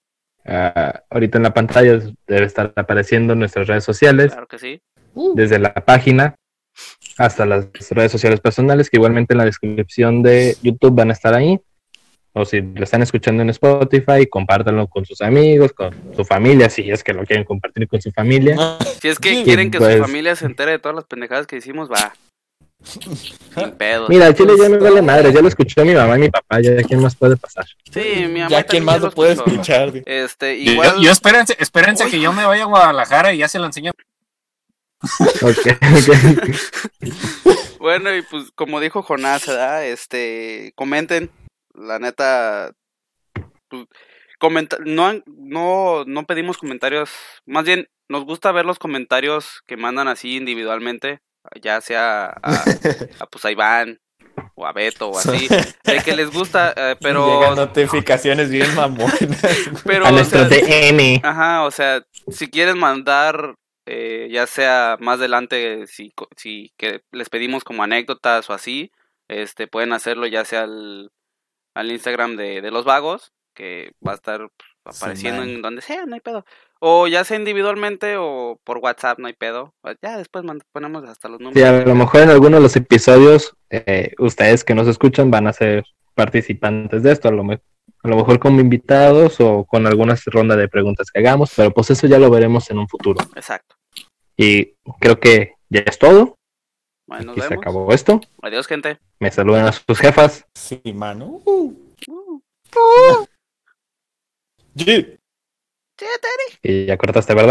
ah, ahorita en la pantalla, debe estar apareciendo en nuestras redes sociales Claro que sí. desde la página hasta las redes sociales personales, que igualmente en la descripción de YouTube van a estar ahí. O si lo están escuchando en Spotify, compártanlo con sus amigos, con su familia, si es que lo quieren compartir con su familia. Si es que quieren que pues- su familia se entere de todas las pendejadas que hicimos, va. Sin pedos. Mira, el chile ya me vale madre, ya lo escuchó mi mamá y mi papá, ya quién más puede pasar. Sí, mi mamá ya quién más lo puede escuchó. escuchar. Este, Yo, igual. yo espérense, espérense que yo me vaya a Guadalajara y ya se lo enseño. Ok, ok. Bueno, y pues como dijo Jonás, ¿verdad? Este, comenten, la neta, pues, comenta no, no, no pedimos comentarios, más bien nos gusta ver los comentarios que mandan así individualmente, ya sea a, a, pues a Iván o a Beto o así, de que les gusta, eh, pero, Llegan notificaciones bien mamonas. pero, A o nuestro sea, DM. Ajá, o sea, si quieren mandar, eh, ya sea más adelante, si, si que les pedimos como anécdotas o así, este, pueden hacerlo ya sea al, al Instagram de, de los vagos, que va a estar pues, apareciendo en donde sea, no hay pedo. O ya sea individualmente o por WhatsApp, no hay pedo. Ya después ponemos hasta los números. Sí, a lo mejor en alguno de los episodios, eh, ustedes que nos escuchan van a ser participantes de esto, a lo, me- a lo mejor como invitados o con alguna ronda de preguntas que hagamos, pero pues eso ya lo veremos en un futuro. Exacto. Y creo que ya es todo. Bueno, se acabó esto. Adiós, gente. Me saludan a sus jefas. Sí, mano. Uh. Uh. Yeah. Y ya cortaste, ¿verdad?